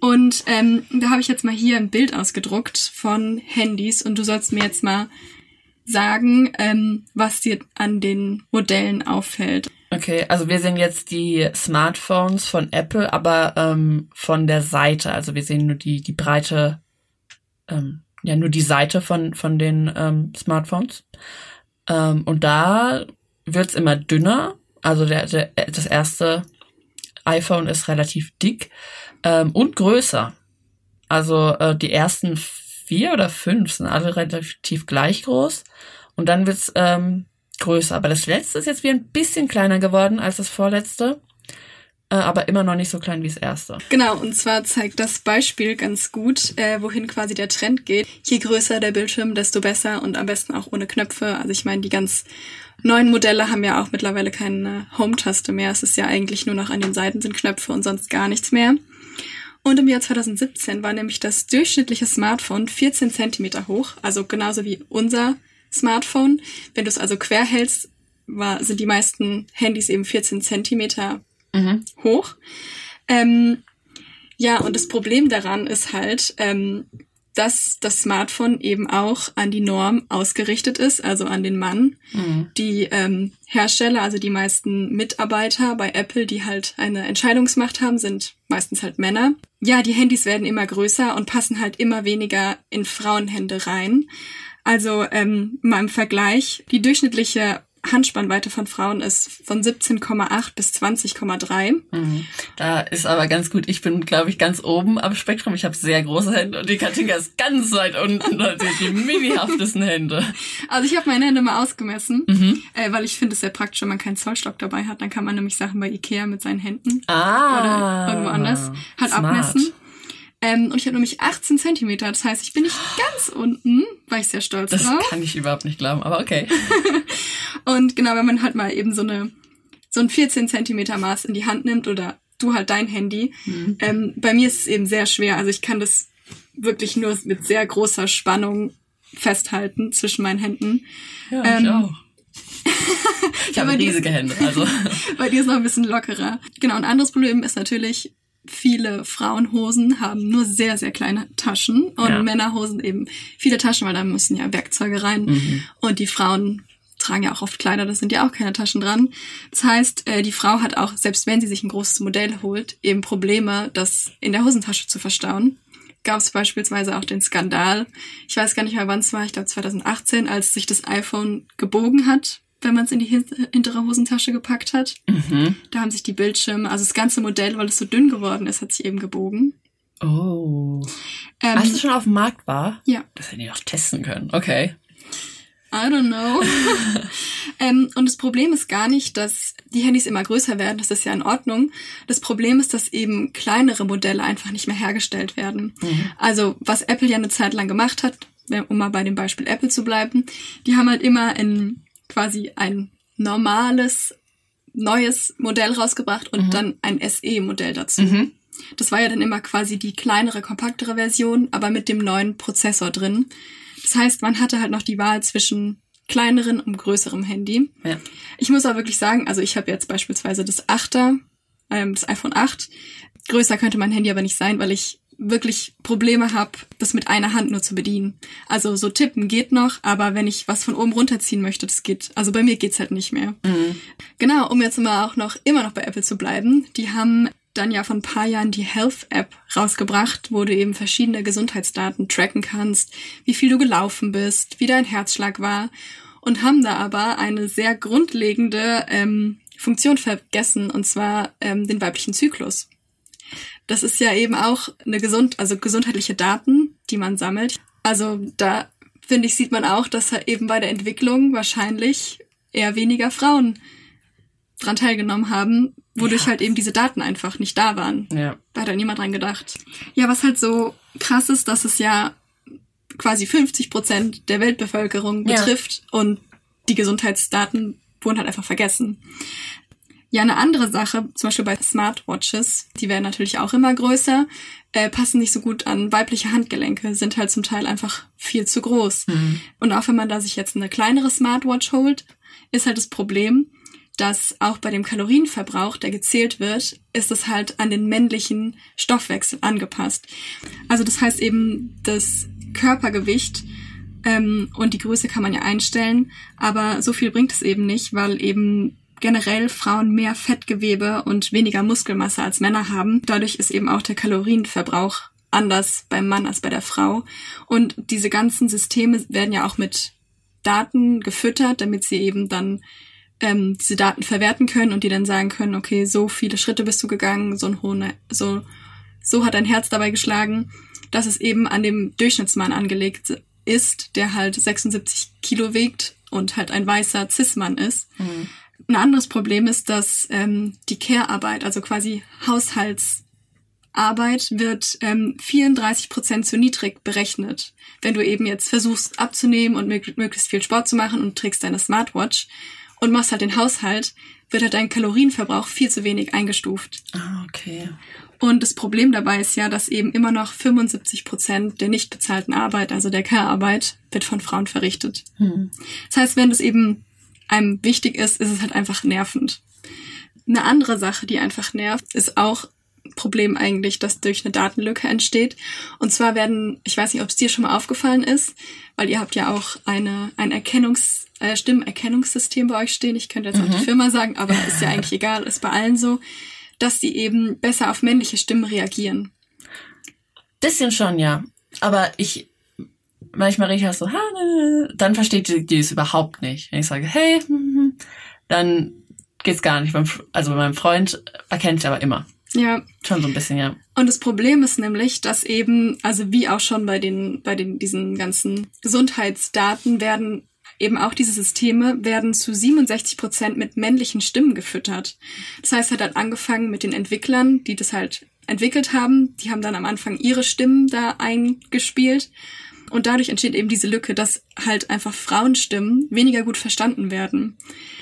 Und ähm, da habe ich jetzt mal hier ein Bild ausgedruckt von Handys und du sollst mir jetzt mal sagen, ähm, was dir an den Modellen auffällt. Okay, also wir sehen jetzt die Smartphones von Apple, aber ähm, von der Seite. Also wir sehen nur die, die breite, ähm, ja, nur die Seite von, von den ähm, Smartphones. Ähm, und da wird's immer dünner. Also der, der, das erste iPhone ist relativ dick ähm, und größer. Also äh, die ersten vier oder fünf sind alle relativ gleich groß und dann wird's ähm, größer. Aber das letzte ist jetzt wieder ein bisschen kleiner geworden als das vorletzte, aber immer noch nicht so klein wie das erste. Genau, und zwar zeigt das Beispiel ganz gut, äh, wohin quasi der Trend geht. Je größer der Bildschirm, desto besser und am besten auch ohne Knöpfe. Also ich meine, die ganz neuen Modelle haben ja auch mittlerweile keine Home-Taste mehr. Es ist ja eigentlich nur noch an den Seiten sind Knöpfe und sonst gar nichts mehr. Und im Jahr 2017 war nämlich das durchschnittliche Smartphone 14 Zentimeter hoch, also genauso wie unser Smartphone. Wenn du es also quer hältst, war, sind die meisten Handys eben 14 Zentimeter Mhm. hoch. Ähm, ja, und das Problem daran ist halt, ähm, dass das Smartphone eben auch an die Norm ausgerichtet ist, also an den Mann. Mhm. Die ähm, Hersteller, also die meisten Mitarbeiter bei Apple, die halt eine Entscheidungsmacht haben, sind meistens halt Männer. Ja, die Handys werden immer größer und passen halt immer weniger in Frauenhände rein. Also ähm, mal im Vergleich, die durchschnittliche Handspannweite von Frauen ist von 17,8 bis 20,3. Mhm. Da ist aber ganz gut, ich bin, glaube ich, ganz oben am Spektrum. Ich habe sehr große Hände und die Katinka ist ganz weit unten, also die minihaftesten Hände. Also ich habe meine Hände mal ausgemessen, Mhm. äh, weil ich finde es sehr praktisch, wenn man keinen Zollstock dabei hat. Dann kann man nämlich Sachen bei Ikea mit seinen Händen Ah. oder irgendwo anders halt Smart. abmessen. Ähm, und ich habe nämlich 18 Zentimeter. Das heißt, ich bin nicht ganz unten, war ich sehr stolz Das drauf. kann ich überhaupt nicht glauben, aber okay. <laughs> Und genau, wenn man halt mal eben so eine so ein 14 Zentimeter Maß in die Hand nimmt oder du halt dein Handy. Mhm. Ähm, bei mir ist es eben sehr schwer. Also ich kann das wirklich nur mit sehr großer Spannung festhalten zwischen meinen Händen. Ja, Ähm, ich auch. <laughs> Ich habe riesige Hände, also. <laughs> Bei dir ist noch ein bisschen lockerer. Genau, ein anderes Problem ist natürlich, viele Frauenhosen haben nur sehr, sehr kleine Taschen und Ja. Männerhosen eben viele Taschen, weil da müssen ja Werkzeuge rein. Mhm. Und die Frauen tragen ja auch oft Kleider, da sind ja auch keine Taschen dran. Das heißt, äh, die Frau hat auch, selbst wenn sie sich ein großes Modell holt, eben Probleme, das in der Hosentasche zu verstauen. Gab es beispielsweise auch den Skandal, ich weiß gar nicht mehr wann es war, ich glaube 2018, als sich das iPhone gebogen hat, wenn man es in die hin- hintere Hosentasche gepackt hat. Mhm. Da haben sich die Bildschirme, also das ganze Modell, weil es so dünn geworden ist, hat sich eben gebogen. Oh. Ähm, Als es schon auf dem Markt war? Ja. Das hätten die auch testen können. Okay. I don't know. <laughs> ähm, und das Problem ist gar nicht, dass die Handys immer größer werden. Das ist ja in Ordnung. Das Problem ist, dass eben kleinere Modelle einfach nicht mehr hergestellt werden. Also was Apple ja eine Zeit lang gemacht hat, um mal bei dem Beispiel Apple zu bleiben, die haben halt immer in quasi ein normales neues Modell rausgebracht und dann ein SE-Modell dazu. Das war ja dann immer quasi die kleinere, kompaktere Version, aber mit dem neuen Prozessor drin. Das heißt, man hatte halt noch die Wahl zwischen kleineren und größerem Handy. Ja. Ich muss aber wirklich sagen, also ich habe jetzt beispielsweise das 8er, ähm, das iPhone 8. Größer könnte mein Handy aber nicht sein, weil ich wirklich Probleme habe, das mit einer Hand nur zu bedienen. Also so tippen geht noch, aber wenn ich was von oben runterziehen möchte, das geht. Also bei mir geht's halt nicht mehr. Genau, um jetzt mal auch noch immer noch bei Apple zu bleiben. Die haben dann ja vor ein paar Jahren die Health App rausgebracht, wo du eben verschiedene Gesundheitsdaten tracken kannst, wie viel du gelaufen bist, wie dein Herzschlag war und haben da aber eine sehr grundlegende ähm, Funktion vergessen und zwar ähm, den weiblichen Zyklus. Das ist ja eben auch eine gesund, also gesundheitliche Daten, die man sammelt. Also da finde ich sieht man auch, dass eben bei der Entwicklung wahrscheinlich eher weniger Frauen dran teilgenommen haben, wodurch Ja. halt eben diese Daten einfach nicht da waren. Ja. Da hat ja niemand dran gedacht. Ja, was halt so krass ist, dass es ja quasi 50 Prozent der Weltbevölkerung Ja. betrifft und die Gesundheitsdaten wurden halt einfach vergessen. Ja, eine andere Sache, zum Beispiel bei Smartwatches, die werden natürlich auch immer größer, äh, passen nicht so gut an weibliche Handgelenke, sind halt zum Teil einfach viel zu groß. Und auch wenn man da sich jetzt eine kleinere Smartwatch holt, ist halt das Problem, dass auch bei dem Kalorienverbrauch, der gezählt wird, ist es halt an den männlichen Stoffwechsel angepasst. Also das heißt eben, das Körpergewicht ähm, und die Größe kann man ja einstellen, aber so viel bringt es eben nicht, weil eben generell Frauen mehr Fettgewebe und weniger Muskelmasse als Männer haben. Dadurch ist eben auch der Kalorienverbrauch anders beim Mann als bei der Frau. Und diese ganzen Systeme werden ja auch mit Daten gefüttert, damit sie eben dann ähm, diese Daten verwerten können und die dann sagen können, okay, so viele Schritte bist du gegangen, so ein hoher, so, so hat dein Herz dabei geschlagen. dass es eben an dem Durchschnittsmann angelegt ist, der halt 76 Kilo wiegt und halt ein weißer Cis-Mann ist. Mhm. Ein anderes Problem ist, dass ähm, die Care-Arbeit, also quasi Haushaltsarbeit, wird ähm, 34 Prozent zu niedrig berechnet. Wenn du eben jetzt versuchst abzunehmen und möglichst viel Sport zu machen und trägst deine Smartwatch und machst halt den Haushalt, wird halt dein Kalorienverbrauch viel zu wenig eingestuft. Ah, okay. Und das Problem dabei ist ja, dass eben immer noch 75 Prozent der nicht bezahlten Arbeit, also der Care-Arbeit, wird von Frauen verrichtet. Hm. Das heißt, wenn das eben einem wichtig ist, ist es halt einfach nervend. Eine andere Sache, die einfach nervt, ist auch Problem eigentlich, das durch eine Datenlücke entsteht. Und zwar werden, ich weiß nicht, ob es dir schon mal aufgefallen ist, weil ihr habt ja auch eine, ein Erkennungs, äh, Stimmenerkennungssystem bei euch stehen. Ich könnte jetzt mhm. auch die Firma sagen, aber ist ja eigentlich egal, ist bei allen so dass sie eben besser auf männliche Stimmen reagieren. Bisschen schon, ja. Aber ich, manchmal rede ich auch so, dann versteht die, die es überhaupt nicht. Wenn ich sage, hey, hm, hm, hm, dann geht's gar nicht. Also bei meinem Freund erkennt ich aber immer. Ja. Schon so ein bisschen, ja. Und das Problem ist nämlich, dass eben, also wie auch schon bei den, bei den, diesen ganzen Gesundheitsdaten werden eben auch diese Systeme werden zu 67 Prozent mit männlichen Stimmen gefüttert. Das heißt, hat halt angefangen mit den Entwicklern, die das halt entwickelt haben. Die haben dann am Anfang ihre Stimmen da eingespielt. Und dadurch entsteht eben diese Lücke, dass halt einfach Frauenstimmen weniger gut verstanden werden.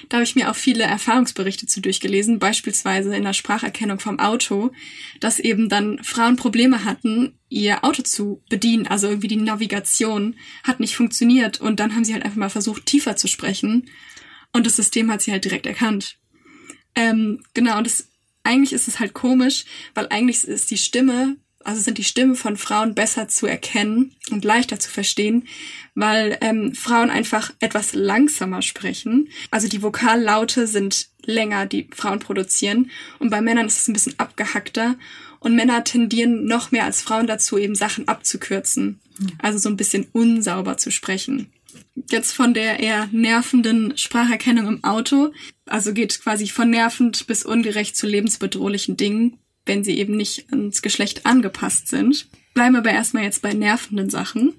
Da habe ich mir auch viele Erfahrungsberichte zu durchgelesen, beispielsweise in der Spracherkennung vom Auto, dass eben dann Frauen Probleme hatten, ihr Auto zu bedienen. Also irgendwie die Navigation hat nicht funktioniert und dann haben sie halt einfach mal versucht, tiefer zu sprechen und das System hat sie halt direkt erkannt. Ähm, genau, und das, eigentlich ist es halt komisch, weil eigentlich ist die Stimme also sind die Stimmen von Frauen besser zu erkennen und leichter zu verstehen, weil ähm, Frauen einfach etwas langsamer sprechen. Also die Vokallaute sind länger, die Frauen produzieren. Und bei Männern ist es ein bisschen abgehackter. Und Männer tendieren noch mehr als Frauen dazu, eben Sachen abzukürzen. Also so ein bisschen unsauber zu sprechen. Jetzt von der eher nervenden Spracherkennung im Auto. Also geht quasi von nervend bis ungerecht zu lebensbedrohlichen Dingen wenn sie eben nicht ans Geschlecht angepasst sind. Bleiben wir aber erstmal jetzt bei nervenden Sachen.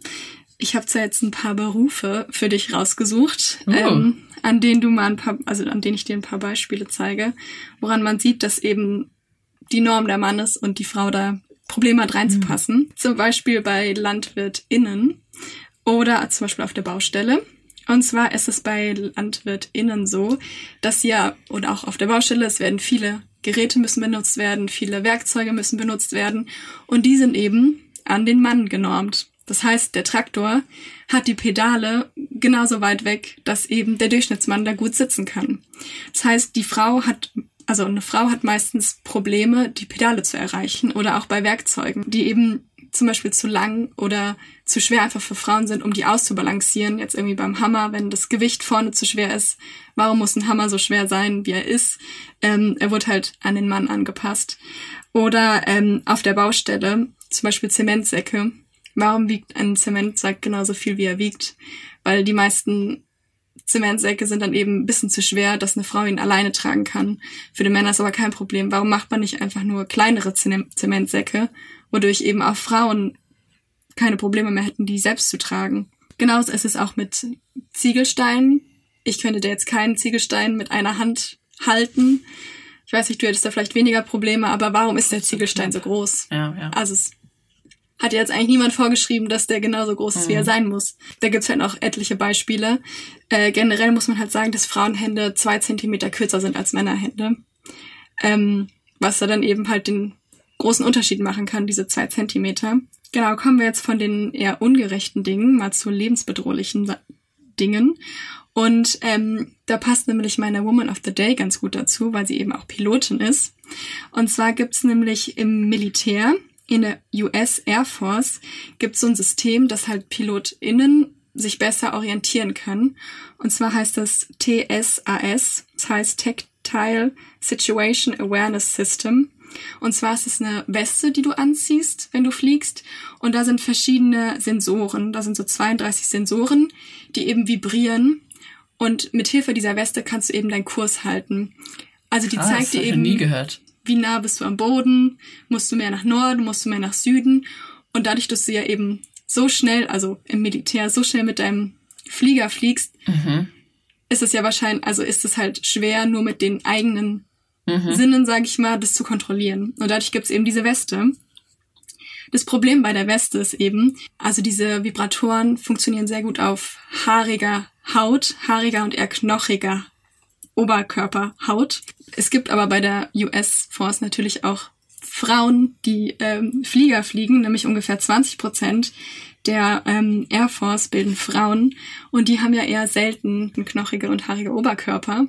Ich habe zwar jetzt ein paar Berufe für dich rausgesucht, oh. ähm, an denen du mal ein paar, also an denen ich dir ein paar Beispiele zeige, woran man sieht, dass eben die Norm der Mann ist und die Frau da Probleme hat reinzupassen. Mhm. Zum Beispiel bei LandwirtInnen oder zum Beispiel auf der Baustelle. Und zwar ist es bei LandwirtInnen so, dass ja, oder auch auf der Baustelle, es werden viele Geräte müssen benutzt werden, viele Werkzeuge müssen benutzt werden und die sind eben an den Mann genormt. Das heißt, der Traktor hat die Pedale genauso weit weg, dass eben der Durchschnittsmann da gut sitzen kann. Das heißt, die Frau hat, also eine Frau hat meistens Probleme, die Pedale zu erreichen oder auch bei Werkzeugen, die eben zum Beispiel zu lang oder zu schwer einfach für Frauen sind, um die auszubalancieren. Jetzt irgendwie beim Hammer, wenn das Gewicht vorne zu schwer ist, warum muss ein Hammer so schwer sein, wie er ist? Ähm, er wird halt an den Mann angepasst. Oder ähm, auf der Baustelle, zum Beispiel Zementsäcke. Warum wiegt ein Zementsack genauso viel, wie er wiegt? Weil die meisten Zementsäcke sind dann eben ein bisschen zu schwer, dass eine Frau ihn alleine tragen kann. Für den Männer ist aber kein Problem. Warum macht man nicht einfach nur kleinere Zementsäcke, wodurch eben auch Frauen keine Probleme mehr hätten, die selbst zu tragen? Genauso ist es auch mit Ziegelsteinen. Ich könnte dir jetzt keinen Ziegelstein mit einer Hand halten. Ich weiß nicht, du hättest da vielleicht weniger Probleme, aber warum ist der Ziegelstein so groß? Ja, ja. Also es hat jetzt eigentlich niemand vorgeschrieben, dass der genauso groß ist, mhm. wie er mhm. sein muss. Da gibt's halt noch etliche Beispiele. Äh, generell muss man halt sagen, dass Frauenhände zwei Zentimeter kürzer sind als Männerhände. Ähm, was da dann eben halt den großen Unterschied machen kann, diese zwei Zentimeter. Genau, kommen wir jetzt von den eher ungerechten Dingen mal zu lebensbedrohlichen Dingen. Und ähm, da passt nämlich meine Woman of the Day ganz gut dazu, weil sie eben auch Pilotin ist. Und zwar gibt's nämlich im Militär, in der US Air Force, gibt's so ein System, das halt PilotInnen sich besser orientieren können. Und zwar heißt das TSAS, das heißt Tactile Situation Awareness System. Und zwar ist es eine Weste, die du anziehst, wenn du fliegst. Und da sind verschiedene Sensoren. Da sind so 32 Sensoren, die eben vibrieren und mit Hilfe dieser Weste kannst du eben deinen Kurs halten. Also die ah, zeigt dir eben, nie gehört. Wie nah bist du am Boden, musst du mehr nach Norden, musst du mehr nach Süden. Und dadurch, dass du ja eben so schnell, also im Militär, so schnell mit deinem Flieger fliegst, Mhm. ist es ja wahrscheinlich, also ist es halt schwer, nur mit den eigenen Sinnen, sage ich mal, das zu kontrollieren. Und dadurch gibt's eben diese Weste. Das Problem bei der Weste ist eben, also diese Vibratoren funktionieren sehr gut auf haariger Haut, haariger und eher knochiger Oberkörperhaut. Es gibt aber bei der US Force natürlich auch Frauen, die ähm, Flieger fliegen, nämlich ungefähr 20 Prozent der ähm, Air Force bilden Frauen und die haben ja eher selten knochige und haarige Oberkörper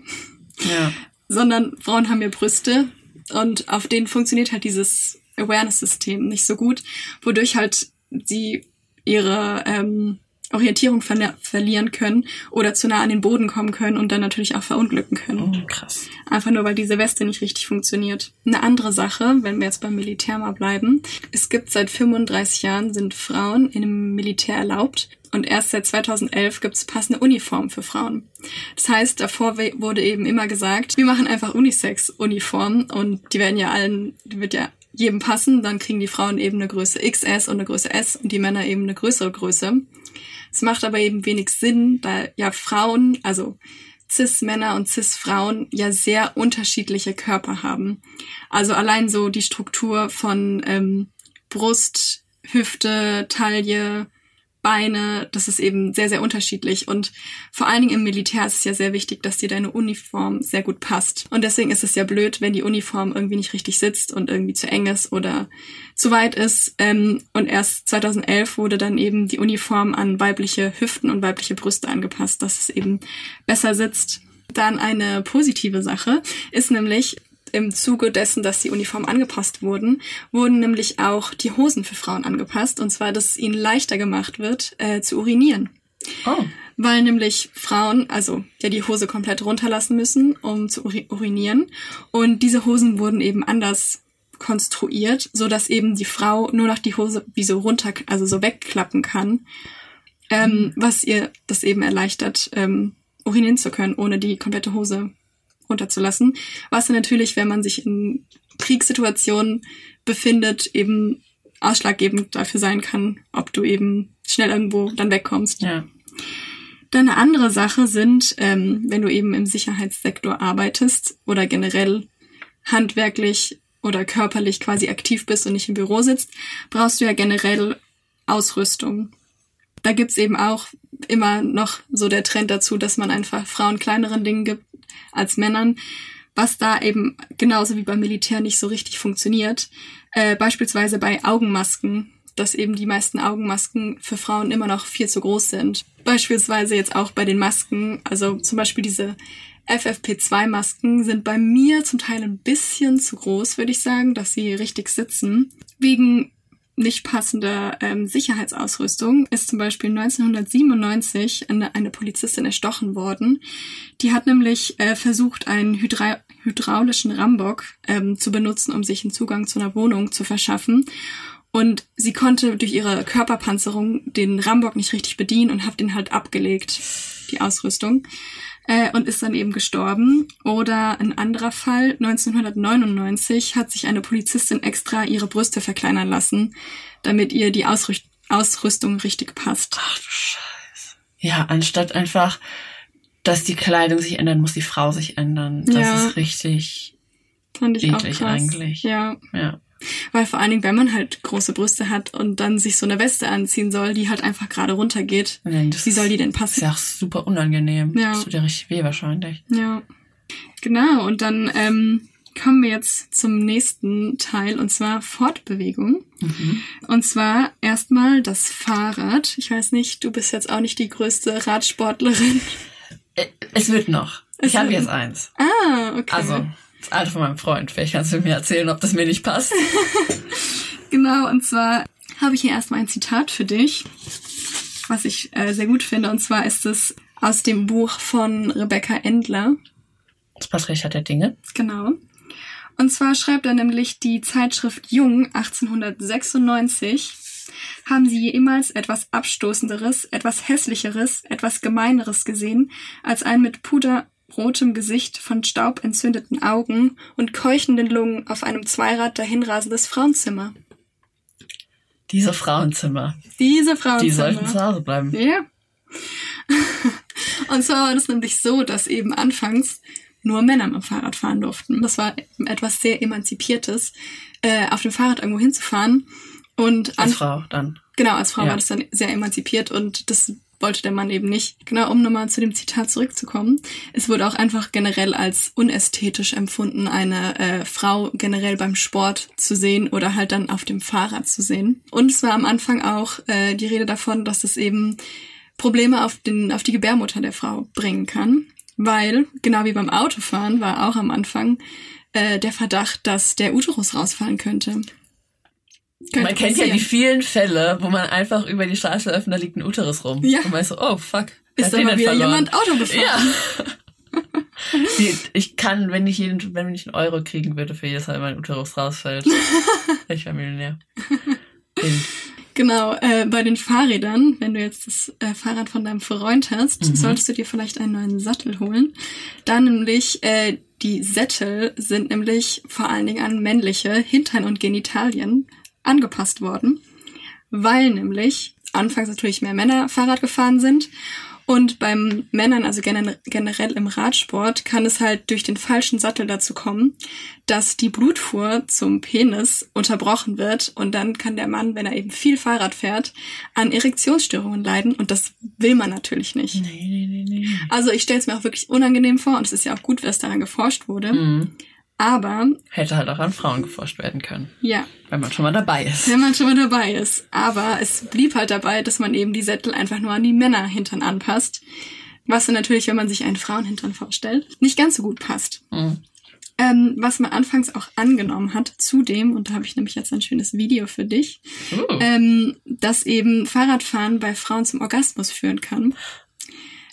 Ja. sondern Frauen haben ja Brüste und auf denen funktioniert halt dieses Awareness-System nicht so gut, wodurch halt sie ihre ähm, Orientierung verli verlieren können oder zu nah an den Boden kommen können und dann natürlich auch verunglücken können. Oh, krass. Einfach nur, weil diese Weste nicht richtig funktioniert. Eine andere Sache, wenn wir jetzt beim Militär mal bleiben. Es gibt seit 35 Jahren sind Frauen in dem Militär erlaubt. Und erst seit 2011 gibt es passende Uniformen für Frauen. Das heißt, davor wurde eben immer gesagt, wir machen einfach Unisex-Uniformen und die werden ja allen, die wird ja jedem passen. Dann kriegen die Frauen eben eine Größe XS und eine Größe S und die Männer eben eine größere Größe. Es macht aber eben wenig Sinn, da ja Frauen, also Cis-Männer und Cis-Frauen ja sehr unterschiedliche Körper haben. Also allein so die Struktur von ähm, Brust, Hüfte, Taille, Beine, das ist eben sehr, sehr unterschiedlich. Und vor allen Dingen im Militär ist es ja sehr wichtig, dass dir deine Uniform sehr gut passt. Und deswegen ist es ja blöd, wenn die Uniform irgendwie nicht richtig sitzt und irgendwie zu eng ist oder zu weit ist. Ähm, und erst 2011 wurde dann eben die Uniform an weibliche Hüften und weibliche Brüste angepasst, dass es eben besser sitzt. Dann eine positive Sache ist nämlich, im Zuge dessen, dass die Uniformen angepasst wurden, wurden nämlich auch die Hosen für Frauen angepasst. Und zwar, dass es ihnen leichter gemacht wird, äh, zu urinieren. Oh. Weil nämlich Frauen, also ja die Hose komplett runterlassen müssen, um zu uri urinieren. Und diese Hosen wurden eben anders konstruiert, so dass eben die Frau nur noch die Hose wie so runter, also so wegklappen kann, ähm, was ihr das eben erleichtert, ähm, urinieren zu können, ohne die komplette Hose runterzulassen. Was dann natürlich, wenn man sich in Kriegssituationen befindet, eben ausschlaggebend dafür sein kann, ob du eben schnell irgendwo dann wegkommst. Ja. Dann eine andere Sache sind, ähm, wenn du eben im Sicherheitssektor arbeitest oder generell handwerklich oder körperlich quasi aktiv bist und nicht im Büro sitzt, brauchst du ja generell Ausrüstung. Da gibt's eben auch immer noch so der Trend dazu, dass man einfach Frauen kleineren Dingen gibt als Männern, was da eben genauso wie beim Militär nicht so richtig funktioniert. Äh, beispielsweise bei Augenmasken, dass eben die meisten Augenmasken für Frauen immer noch viel zu groß sind. Beispielsweise jetzt auch bei den Masken, also zum Beispiel diese FFP2-Masken sind bei mir zum Teil ein bisschen zu groß, würde ich sagen, dass sie richtig sitzen. Wegen nicht passender ähm, Sicherheitsausrüstung ist zum Beispiel 1997 eine, eine Polizistin erstochen worden. Die hat nämlich äh, versucht, einen Hydra hydraulischen Rambock ähm, zu benutzen, um sich einen Zugang zu einer Wohnung zu verschaffen. Und sie konnte durch ihre Körperpanzerung den Rambock nicht richtig bedienen und hat den halt abgelegt, die Ausrüstung, äh, und ist dann eben gestorben. Oder ein anderer Fall, 1999 hat sich eine Polizistin extra ihre Brüste verkleinern lassen, damit ihr die Ausrüst Ausrüstung richtig passt. Ach du Scheiße. Ja, anstatt einfach, dass die Kleidung sich ändern, muss die Frau sich ändern. Das Ja. ist richtig, Fand ich auch krass. eigentlich. Ja. ja. Weil vor allen Dingen, wenn man halt große Brüste hat und dann sich so eine Weste anziehen soll, die halt einfach gerade runtergeht, wie soll die denn ist passen? ja auch super unangenehm. Ja. Das tut ja richtig weh wahrscheinlich. Ja. Genau, und dann ähm, kommen wir jetzt zum nächsten Teil, und zwar Fortbewegung. Und zwar erstmal das Fahrrad. Ich weiß nicht, du bist jetzt auch nicht die größte Radsportlerin. Äh, Es wird noch. Es Ich habe jetzt eins. Ah, okay. Also, das alte von meinem Freund. Vielleicht kannst du mir erzählen, ob das mir nicht passt. <laughs> Genau, und zwar habe ich hier erstmal ein Zitat für dich, was ich äh, sehr gut finde. Und zwar ist es aus dem Buch von Rebecca Endler. Das Porträt hat der Dinge. Genau. Und zwar schreibt er nämlich die Zeitschrift Jung 1896, haben sie jemals etwas Abstoßenderes, etwas Hässlicheres, etwas Gemeineres gesehen, als ein mit puderrotem Gesicht, von Staub entzündeten Augen und keuchenden Lungen auf einem Zweirad dahinrasendes Frauenzimmer. Diese Frauenzimmer. Diese Frauenzimmer. Die sollten zu Hause bleiben. Ja. <laughs> Und zwar war das nämlich so, dass eben anfangs nur Männer mit dem Fahrrad fahren durften. Das war etwas sehr Emanzipiertes, äh, auf dem Fahrrad irgendwo hinzufahren. Und als Frau dann. Genau, als Frau Ja. war das dann sehr emanzipiert und das wollte der Mann eben nicht. Genau, um nochmal zu dem Zitat zurückzukommen. Es wurde auch einfach generell als unästhetisch empfunden, eine äh, Frau generell beim Sport zu sehen oder halt dann auf dem Fahrrad zu sehen. Und es war am Anfang auch äh, die Rede davon, dass es eben Probleme auf, den, auf die Gebärmutter der Frau bringen kann. Weil, genau wie beim Autofahren, war auch am Anfang äh, der Verdacht, dass der Uterus rausfallen könnte. Man kennt ja passieren. die vielen Fälle, wo man einfach über die Straße läuft und da liegt ein Uterus rum. Ja. Und man ist so, oh fuck. Ist aber denn wieder verloren? jemand Auto gefahren. Ja. <laughs> Die, ich kann, wenn ich jeden, wenn ich einen Euro kriegen würde für jedes Mal, mein Uterus rausfällt. <laughs> ich wäre Millionär. Bin. Genau, äh, bei den Fahrrädern, wenn du jetzt das äh, Fahrrad von deinem Freund hast, Mhm. solltest du dir vielleicht einen neuen Sattel holen. Da nämlich, äh, die Sättel sind nämlich vor allen Dingen an männliche Hintern und Genitalien angepasst worden, weil nämlich anfangs natürlich mehr Männer Fahrrad gefahren sind und beim Männern, also gene- generell im Radsport, kann es halt durch den falschen Sattel dazu kommen, dass die Blutfuhr zum Penis unterbrochen wird und dann kann der Mann, wenn er eben viel Fahrrad fährt, an Erektionsstörungen leiden und das will man natürlich nicht. Nee, nee, nee, nee. Also ich stelle es mir auch wirklich unangenehm vor und es ist ja auch gut, dass daran geforscht wurde. Mhm. Aber Hätte halt auch an Frauen geforscht werden können, ja, wenn man schon mal dabei ist. wenn man schon mal dabei ist. Aber es blieb halt dabei, dass man eben die Sättel einfach nur an die Männer hintern anpasst. Was dann natürlich, wenn man sich einen Frauenhintern vorstellt, nicht ganz so gut passt. Mhm. Ähm, was man anfangs auch angenommen hat, zudem, und da habe ich nämlich jetzt ein schönes Video für dich, Uh. ähm, dass eben Fahrradfahren bei Frauen zum Orgasmus führen kann.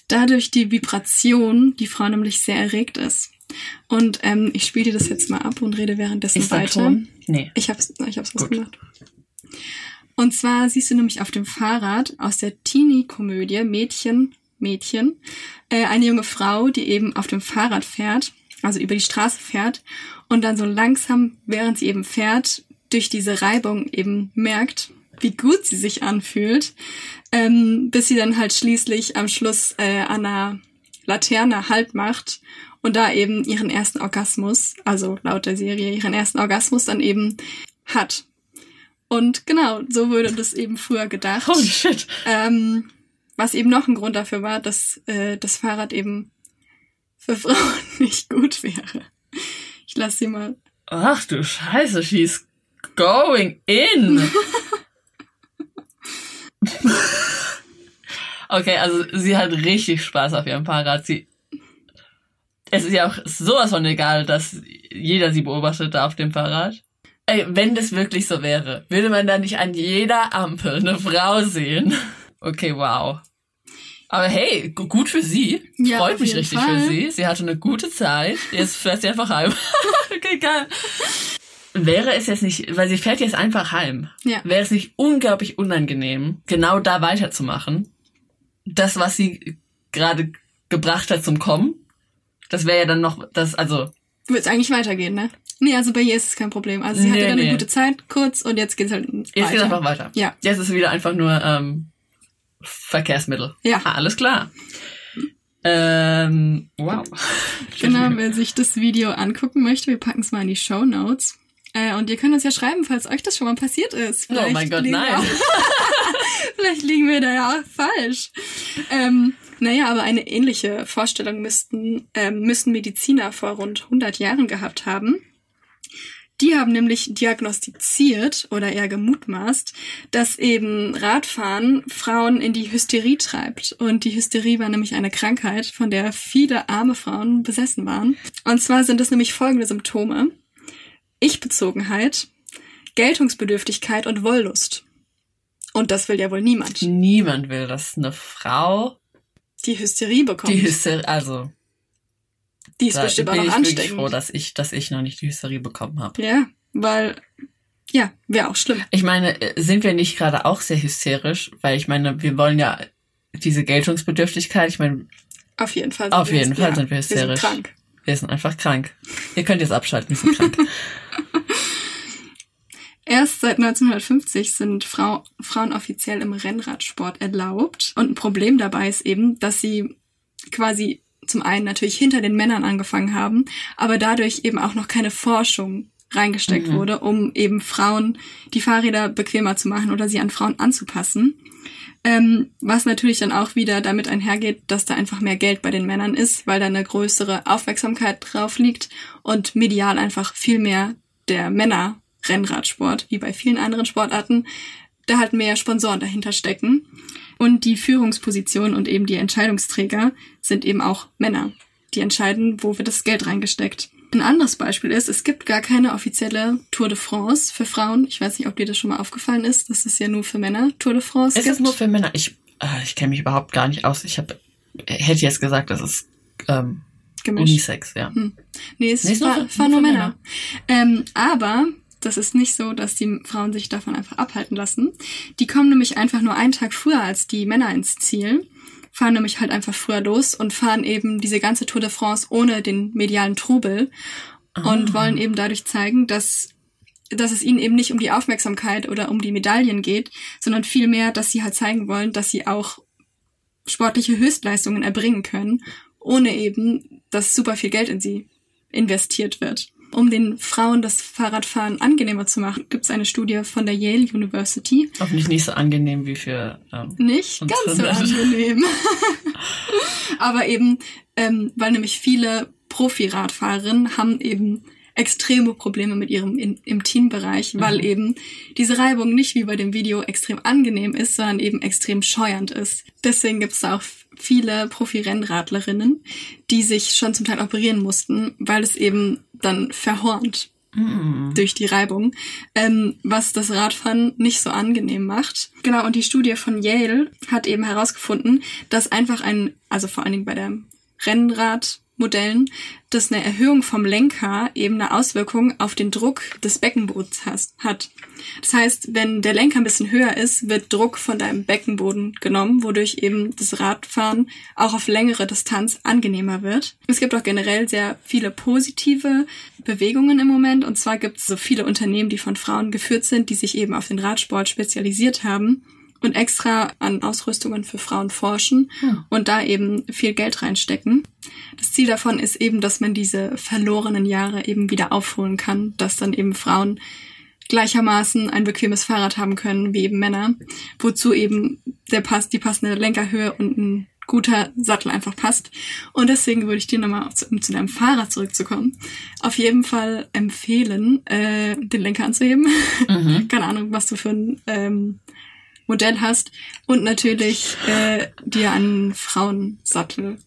Dadurch die Vibration, die Frau nämlich sehr erregt ist. Und ähm, ich spiele dir das jetzt mal ab und rede währenddessen Ist weiter. Ton? Nee. Ich hab's, ich hab's Gut. ausgemacht. Und zwar siehst du nämlich auf dem Fahrrad aus der Teenie-Komödie Mädchen, Mädchen, äh, eine junge Frau, die eben auf dem Fahrrad fährt, also über die Straße fährt und dann so langsam, während sie eben fährt, durch diese Reibung eben merkt, wie gut sie sich anfühlt, ähm, bis sie dann halt schließlich am Schluss äh, an einer Laterne Halt macht und da eben ihren ersten Orgasmus, also laut der Serie, ihren ersten Orgasmus dann eben hat. Und genau, so wurde das eben früher gedacht. Holy shit. Ähm, was eben noch ein Grund dafür war, dass äh, das Fahrrad eben für Frauen <laughs> nicht gut wäre. Ich lasse sie mal. Ach du Scheiße, she's going in. <laughs> okay, also sie hat richtig Spaß auf ihrem Fahrrad. Sie es ist ja auch sowas von egal, dass jeder sie beobachtet da auf dem Fahrrad. Ey, wenn das wirklich so wäre, würde man da nicht an jeder Ampel eine Frau sehen? Okay, wow. Aber hey, gu- gut für sie. Ja, Freut mich richtig Fall. für sie. Sie hatte eine gute Zeit. Jetzt fährt sie einfach heim. <laughs> okay, geil. Wäre es jetzt nicht, weil sie fährt jetzt einfach heim, Ja. wäre es nicht unglaublich unangenehm, genau da weiterzumachen? Das, was sie gerade gebracht hat zum Kommen, das wäre ja dann noch, das, also, Wird es eigentlich weitergehen, ne? Nee, also bei ihr ist es kein Problem. Also sie hatte Nee, dann nee. eine gute Zeit, kurz, und jetzt geht's halt jetzt weiter. geht's einfach weiter. Ja. Jetzt ist es wieder einfach nur ähm, Verkehrsmittel. Ja. Ah, alles klar. Ähm, wow. Genau, wer sich das Video angucken möchte, wir packen es mal in die Show Notes. Äh, und ihr könnt uns ja schreiben, falls euch das schon mal passiert ist. Oh mein Gott, nein. Auch, <laughs> vielleicht liegen wir da ja auch falsch. Ähm, naja, aber eine ähnliche Vorstellung müssten, ähm, müssen Mediziner vor rund 100 Jahren gehabt haben. Die haben nämlich diagnostiziert oder eher gemutmaßt, dass eben Radfahren Frauen in die Hysterie treibt. Und die Hysterie war nämlich eine Krankheit, von der viele arme Frauen besessen waren. Und zwar sind es nämlich folgende Symptome. Ich-Bezogenheit, Geltungsbedürftigkeit und Wollust. Und das will ja wohl niemand. Niemand will, dass eine Frau Die Hysterie bekommt. die Hysterie, also, Die ist bestimmt auch bin noch ich wirklich ansteckend. froh, dass ich, dass ich noch nicht die Hysterie bekommen habe. Ja, weil, ja, wäre auch schlimm. Ich meine, äh, sind wir nicht gerade auch sehr hysterisch? Weil ich meine, wir wollen ja diese Geltungsbedürftigkeit, ich meine, Auf jeden Fall. Auf jeden Fall ja, sind wir hysterisch. Wir sind krank. wir sind einfach krank. Ihr könnt jetzt abschalten, wir sind krank. <laughs> Erst seit 1950 sind Frau, Frauen offiziell im Rennradsport erlaubt. Und ein Problem dabei ist eben, dass sie quasi zum einen natürlich hinter den Männern angefangen haben, aber dadurch eben auch noch keine Forschung reingesteckt Mhm. wurde, um eben Frauen die Fahrräder bequemer zu machen oder sie an Frauen anzupassen. Ähm, was natürlich dann auch wieder damit einhergeht, dass da einfach mehr Geld bei den Männern ist, weil da eine größere Aufmerksamkeit drauf liegt und medial einfach viel mehr der Männer Rennradsport, wie bei vielen anderen Sportarten, da halt mehr Sponsoren dahinter stecken. Und die Führungsposition und eben die Entscheidungsträger sind eben auch Männer, die entscheiden, wo wird das Geld reingesteckt. Ein anderes Beispiel ist, es gibt gar keine offizielle Tour de France für Frauen. Ich weiß nicht, ob dir das schon mal aufgefallen ist, dass es ja nur für Männer Tour de France Ist gibt. es nur für Männer? Ich, äh, ich kenne mich überhaupt gar nicht aus. Ich hab, hätte jetzt gesagt, das ist ähm. Unisex, ja. Hm. Nee, es Nee, ist nur war, für- war nur nur für Männer. Ähm, aber das ist nicht so, dass die Frauen sich davon einfach abhalten lassen. Die kommen nämlich einfach nur einen Tag früher als die Männer ins Ziel, fahren nämlich halt einfach früher los und fahren eben diese ganze Tour de France ohne den medialen Trubel und wollen eben dadurch zeigen, dass dass es ihnen eben nicht um die Aufmerksamkeit oder um die Medaillen geht, sondern vielmehr, dass sie halt zeigen wollen, dass sie auch sportliche Höchstleistungen erbringen können, ohne eben, dass super viel Geld in sie investiert wird. Um den Frauen das Fahrradfahren angenehmer zu machen, gibt es eine Studie von der Yale University. Hoffentlich nicht so angenehm wie für ähm, Nicht ganz so <laughs> angenehm. Aber eben, ähm, weil nämlich viele Profi-Radfahrerinnen haben eben extreme Probleme mit ihrem in, im Teambereich, weil Mhm. eben diese Reibung nicht wie bei dem Video extrem angenehm ist, sondern eben extrem scheuernd ist. Deswegen gibt es auch viele Profi-Rennradlerinnen, die sich schon zum Teil operieren mussten, weil es eben dann verhornt Mhm. durch die Reibung, ähm, was das Radfahren nicht so angenehm macht. Genau, und die Studie von Yale hat eben herausgefunden, dass einfach ein, also vor allen Dingen bei der Rennradmodellen, dass eine Erhöhung vom Lenker eben eine Auswirkung auf den Druck des Beckenbodens hat. Das heißt, wenn der Lenker ein bisschen höher ist, wird Druck von deinem Beckenboden genommen, wodurch eben das Radfahren auch auf längere Distanz angenehmer wird. Es gibt auch generell sehr viele positive Bewegungen im Moment. Und zwar gibt es so viele Unternehmen, die von Frauen geführt sind, die sich eben auf den Radsport spezialisiert haben und extra an Ausrüstungen für Frauen forschen und da eben viel Geld reinstecken. Das Ziel davon ist eben, dass man diese verlorenen Jahre eben wieder aufholen kann, dass dann eben Frauen gleichermaßen ein bequemes Fahrrad haben können wie eben Männer, wozu eben der Pass, die passende Lenkerhöhe und ein guter Sattel einfach passt. Und deswegen würde ich dir nochmal, um zu deinem Fahrrad zurückzukommen, auf jeden Fall empfehlen, äh, den Lenker anzuheben. Mhm. <laughs> Keine Ahnung, was du für ein ähm, Modell hast. Und natürlich äh, dir einen Frauensattel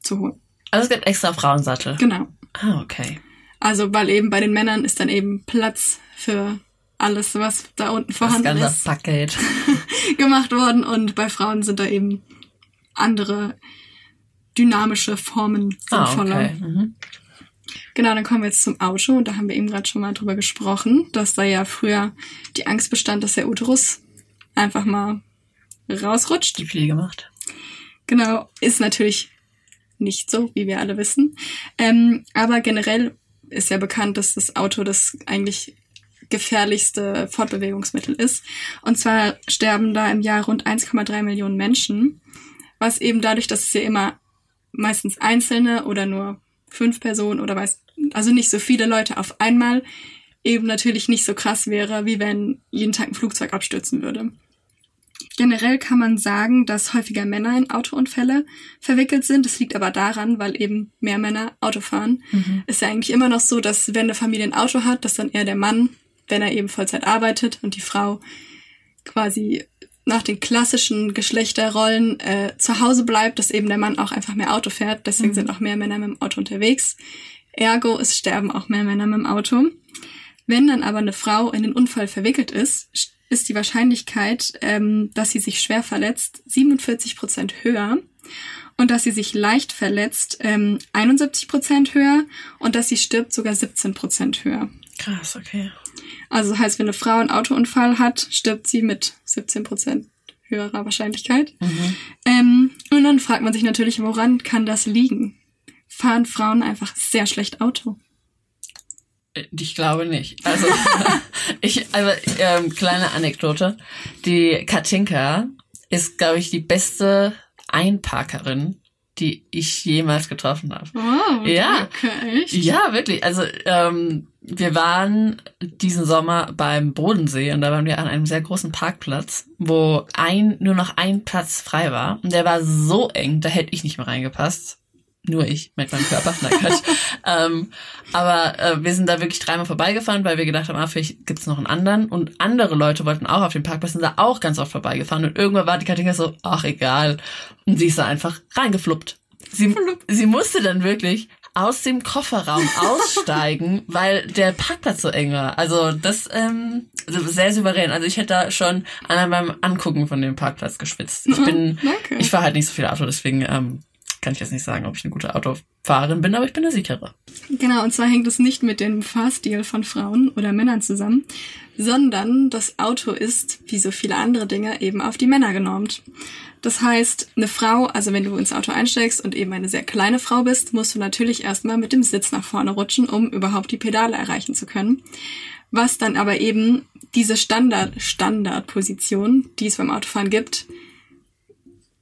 zu holen. Also es gibt extra Frauensattel. Genau. Ah, okay. Also, weil eben bei den Männern ist dann eben Platz für alles, was da unten Das vorhanden ganze ist, Paket. <laughs> gemacht worden. Und bei Frauen sind da eben andere dynamische Formen Ah, sinnvoller. okay. Mhm. Genau, dann kommen wir jetzt zum Auto und da haben wir eben gerade schon mal drüber gesprochen, dass da ja früher die Angst bestand, dass der Uterus einfach mal rausrutscht. Die Pflege gemacht. Genau, ist natürlich nicht so, wie wir alle wissen. Ähm, aber generell ist ja bekannt, dass das Auto das eigentlich gefährlichste Fortbewegungsmittel ist. Und zwar sterben da im Jahr rund 1,3 Millionen Menschen, was eben dadurch, dass es ja immer meistens einzelne oder nur fünf Personen oder weiß, also nicht so viele Leute auf einmal eben natürlich nicht so krass wäre, wie wenn jeden Tag ein Flugzeug abstürzen würde. Generell kann man sagen, dass häufiger Männer in Autounfälle verwickelt sind. Das liegt aber daran, weil eben mehr Männer Auto fahren. Ist ja eigentlich immer noch so, dass wenn eine Familie ein Auto hat, dass dann eher der Mann, wenn er eben Vollzeit arbeitet und die Frau quasi nach den klassischen Geschlechterrollen äh, zu Hause bleibt, dass eben der Mann auch einfach mehr Auto fährt. Deswegen sind auch mehr Männer mit dem Auto unterwegs. Ergo, es sterben auch mehr Männer mit dem Auto. Wenn dann aber eine Frau in den Unfall verwickelt ist, ist die Wahrscheinlichkeit, ähm, dass sie sich schwer verletzt, 47 Prozent höher und dass sie sich leicht verletzt, ähm, 71 Prozent höher und dass sie stirbt, sogar 17 Prozent höher. Krass, okay. Also das heißt, wenn eine Frau einen Autounfall hat, stirbt sie mit 17 Prozent höherer Wahrscheinlichkeit. Ähm, und dann fragt man sich natürlich, woran kann das liegen? Fahren Frauen einfach sehr schlecht Auto? Ich glaube nicht. Also, <laughs> ich, also ähm, kleine Anekdote. Die Katinka ist, glaube ich, die beste Einparkerin, die ich jemals getroffen habe. Oh, ja, echt? ja, wirklich. Also ähm, wir waren diesen Sommer beim Bodensee und da waren wir an einem sehr großen Parkplatz, wo ein nur noch ein Platz frei war und der war so eng, da hätte ich nicht mehr reingepasst. Nur ich mit meinem Körper. Nein, Quatsch. <laughs> ähm, aber äh, wir sind da wirklich dreimal vorbeigefahren, weil wir gedacht haben, ah, vielleicht gibt's noch einen anderen. Und andere Leute wollten auch auf den Parkplatz, sind da auch ganz oft vorbeigefahren. Und irgendwann war die Katinka so, ach egal. Und sie ist da einfach reingefluppt. Sie, sie musste dann wirklich aus dem Kofferraum <laughs> aussteigen, weil der Parkplatz so eng war. Also das ähm, also sehr souverän. Also ich hätte da schon an beim Angucken von dem Parkplatz geschwitzt. Ich bin, Danke. ich fahre halt nicht so viel Auto, deswegen ähm, kann ich jetzt nicht sagen, ob ich eine gute Autofahrerin bin, aber ich bin eine sichere. Genau, und zwar hängt es nicht mit dem Fahrstil von Frauen oder Männern zusammen, sondern das Auto ist, wie so viele andere Dinge, eben auf die Männer genormt. Das heißt, eine Frau, also wenn du ins Auto einsteigst und eben eine sehr kleine Frau bist, musst du natürlich erstmal mit dem Sitz nach vorne rutschen, um überhaupt die Pedale erreichen zu können. Was dann aber eben diese Standard, Standardposition, die es beim Autofahren gibt,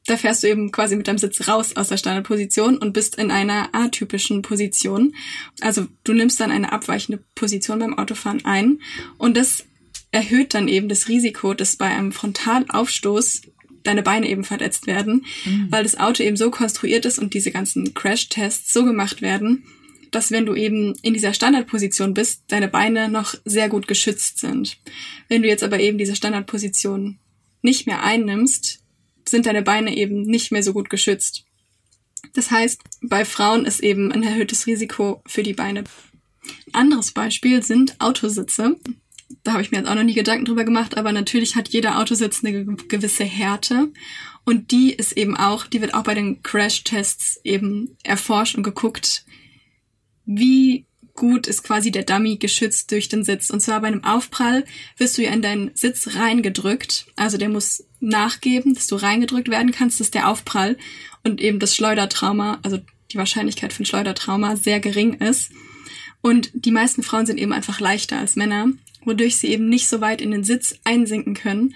da fährst du eben quasi mit deinem Sitz raus aus der Standardposition und bist in einer atypischen Position. Also du nimmst dann eine abweichende Position beim Autofahren ein und das erhöht dann eben das Risiko, dass bei einem Frontalaufstoß deine Beine eben verletzt werden, weil das Auto eben so konstruiert ist und diese ganzen Crash-Tests so gemacht werden, dass wenn du eben in dieser Standardposition bist, deine Beine noch sehr gut geschützt sind. Wenn du jetzt aber eben diese Standardposition nicht mehr einnimmst, sind deine Beine eben nicht mehr so gut geschützt. Das heißt, bei Frauen ist eben ein erhöhtes Risiko für die Beine. Ein anderes Beispiel sind Autositze. Da habe ich mir jetzt auch noch nie Gedanken drüber gemacht, aber natürlich hat jeder Autositz eine ge- gewisse Härte. Und die ist eben auch, die wird auch bei den Crash-Tests eben erforscht und geguckt, wie gut ist quasi der Dummy geschützt durch den Sitz. Und zwar bei einem Aufprall wirst du ja in deinen Sitz reingedrückt. Also der muss nachgeben, dass du reingedrückt werden kannst, dass der Aufprall und eben das Schleudertrauma, also die Wahrscheinlichkeit ein Schleudertrauma sehr gering ist. Und die meisten Frauen sind eben einfach leichter als Männer, wodurch sie eben nicht so weit in den Sitz einsinken können.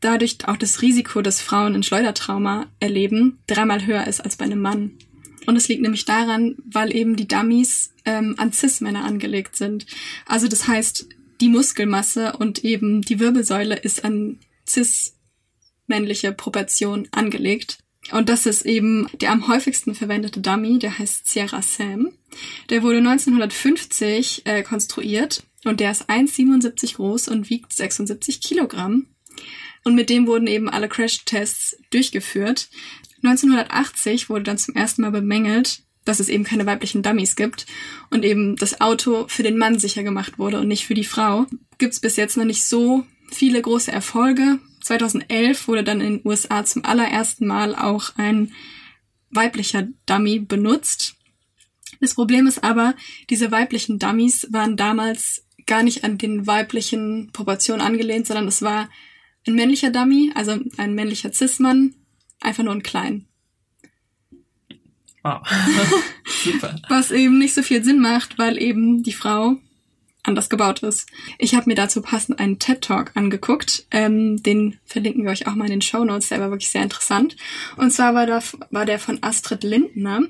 Dadurch auch das Risiko, dass Frauen ein Schleudertrauma erleben, dreimal höher ist als bei einem Mann. Und es liegt nämlich daran, weil eben die Dummies ähm, an Cis-Männer angelegt sind. Also das heißt, die Muskelmasse und eben die Wirbelsäule ist an cis-männliche Proportion angelegt. Und das ist eben der am häufigsten verwendete Dummy, der heißt Sierra Sam. Der wurde 1950 äh, konstruiert und der ist 1,77 groß und wiegt 76 Kilogramm. Und mit dem wurden eben alle Crash-Tests durchgeführt. 1980 wurde dann zum ersten Mal bemängelt, dass es eben keine weiblichen Dummies gibt und eben das Auto für den Mann sicher gemacht wurde und nicht für die Frau. Gibt's bis jetzt noch nicht so viele große Erfolge. 2011 wurde dann in den USA zum allerersten Mal auch ein weiblicher Dummy benutzt. Das Problem ist aber, diese weiblichen Dummies waren damals gar nicht an den weiblichen Proportionen angelehnt, sondern es war ein männlicher Dummy, also ein männlicher Cis-Mann, einfach nur ein klein. Wow. <laughs> Super. Was eben nicht so viel Sinn macht, weil eben die Frau anders gebaut ist. Ich habe mir dazu passend einen TED-Talk angeguckt. Ähm, den verlinken wir euch auch mal in den Show Notes. Der war wirklich sehr interessant. Und zwar war, da, war der von Astrid Lindner.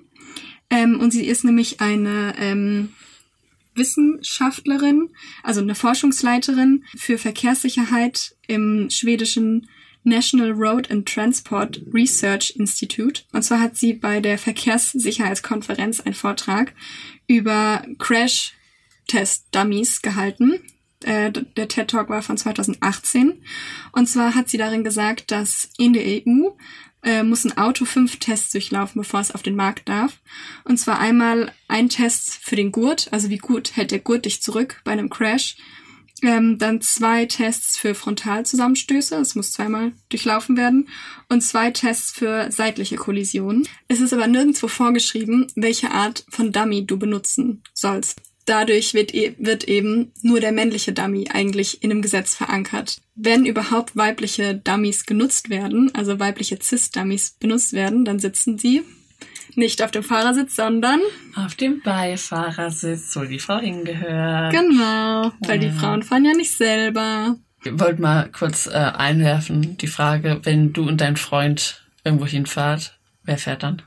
Ähm, und sie ist nämlich eine ähm, Wissenschaftlerin, also eine Forschungsleiterin für Verkehrssicherheit im schwedischen National Road and Transport Research Institute. Und zwar hat sie bei der Verkehrssicherheitskonferenz einen Vortrag über Crash-Test-Dummies gehalten. Äh, der TED Talk war von 2018. Und zwar hat sie darin gesagt, dass in der EU äh, muss ein Auto fünf Tests durchlaufen, bevor es auf den Markt darf. Und zwar einmal ein Test für den Gurt, also wie gut hält der Gurt dich zurück bei einem Crash. Ähm, dann zwei Tests für Frontalzusammenstöße, es muss zweimal durchlaufen werden, und zwei Tests für seitliche Kollisionen. Es ist aber nirgendwo vorgeschrieben, welche Art von Dummy du benutzen sollst. Dadurch wird, e wird eben nur der männliche Dummy eigentlich in einem Gesetz verankert. Wenn überhaupt weibliche Dummies genutzt werden, also weibliche Cis-Dummies benutzt werden, dann sitzen sie Nicht auf dem Fahrersitz, sondern auf dem Beifahrersitz, wo die Frau hingehört. Genau, weil die Frauen fahren ja nicht selber. Ich wollte mal kurz äh, einwerfen, die Frage, wenn du und dein Freund irgendwo hinfahrt, wer fährt dann?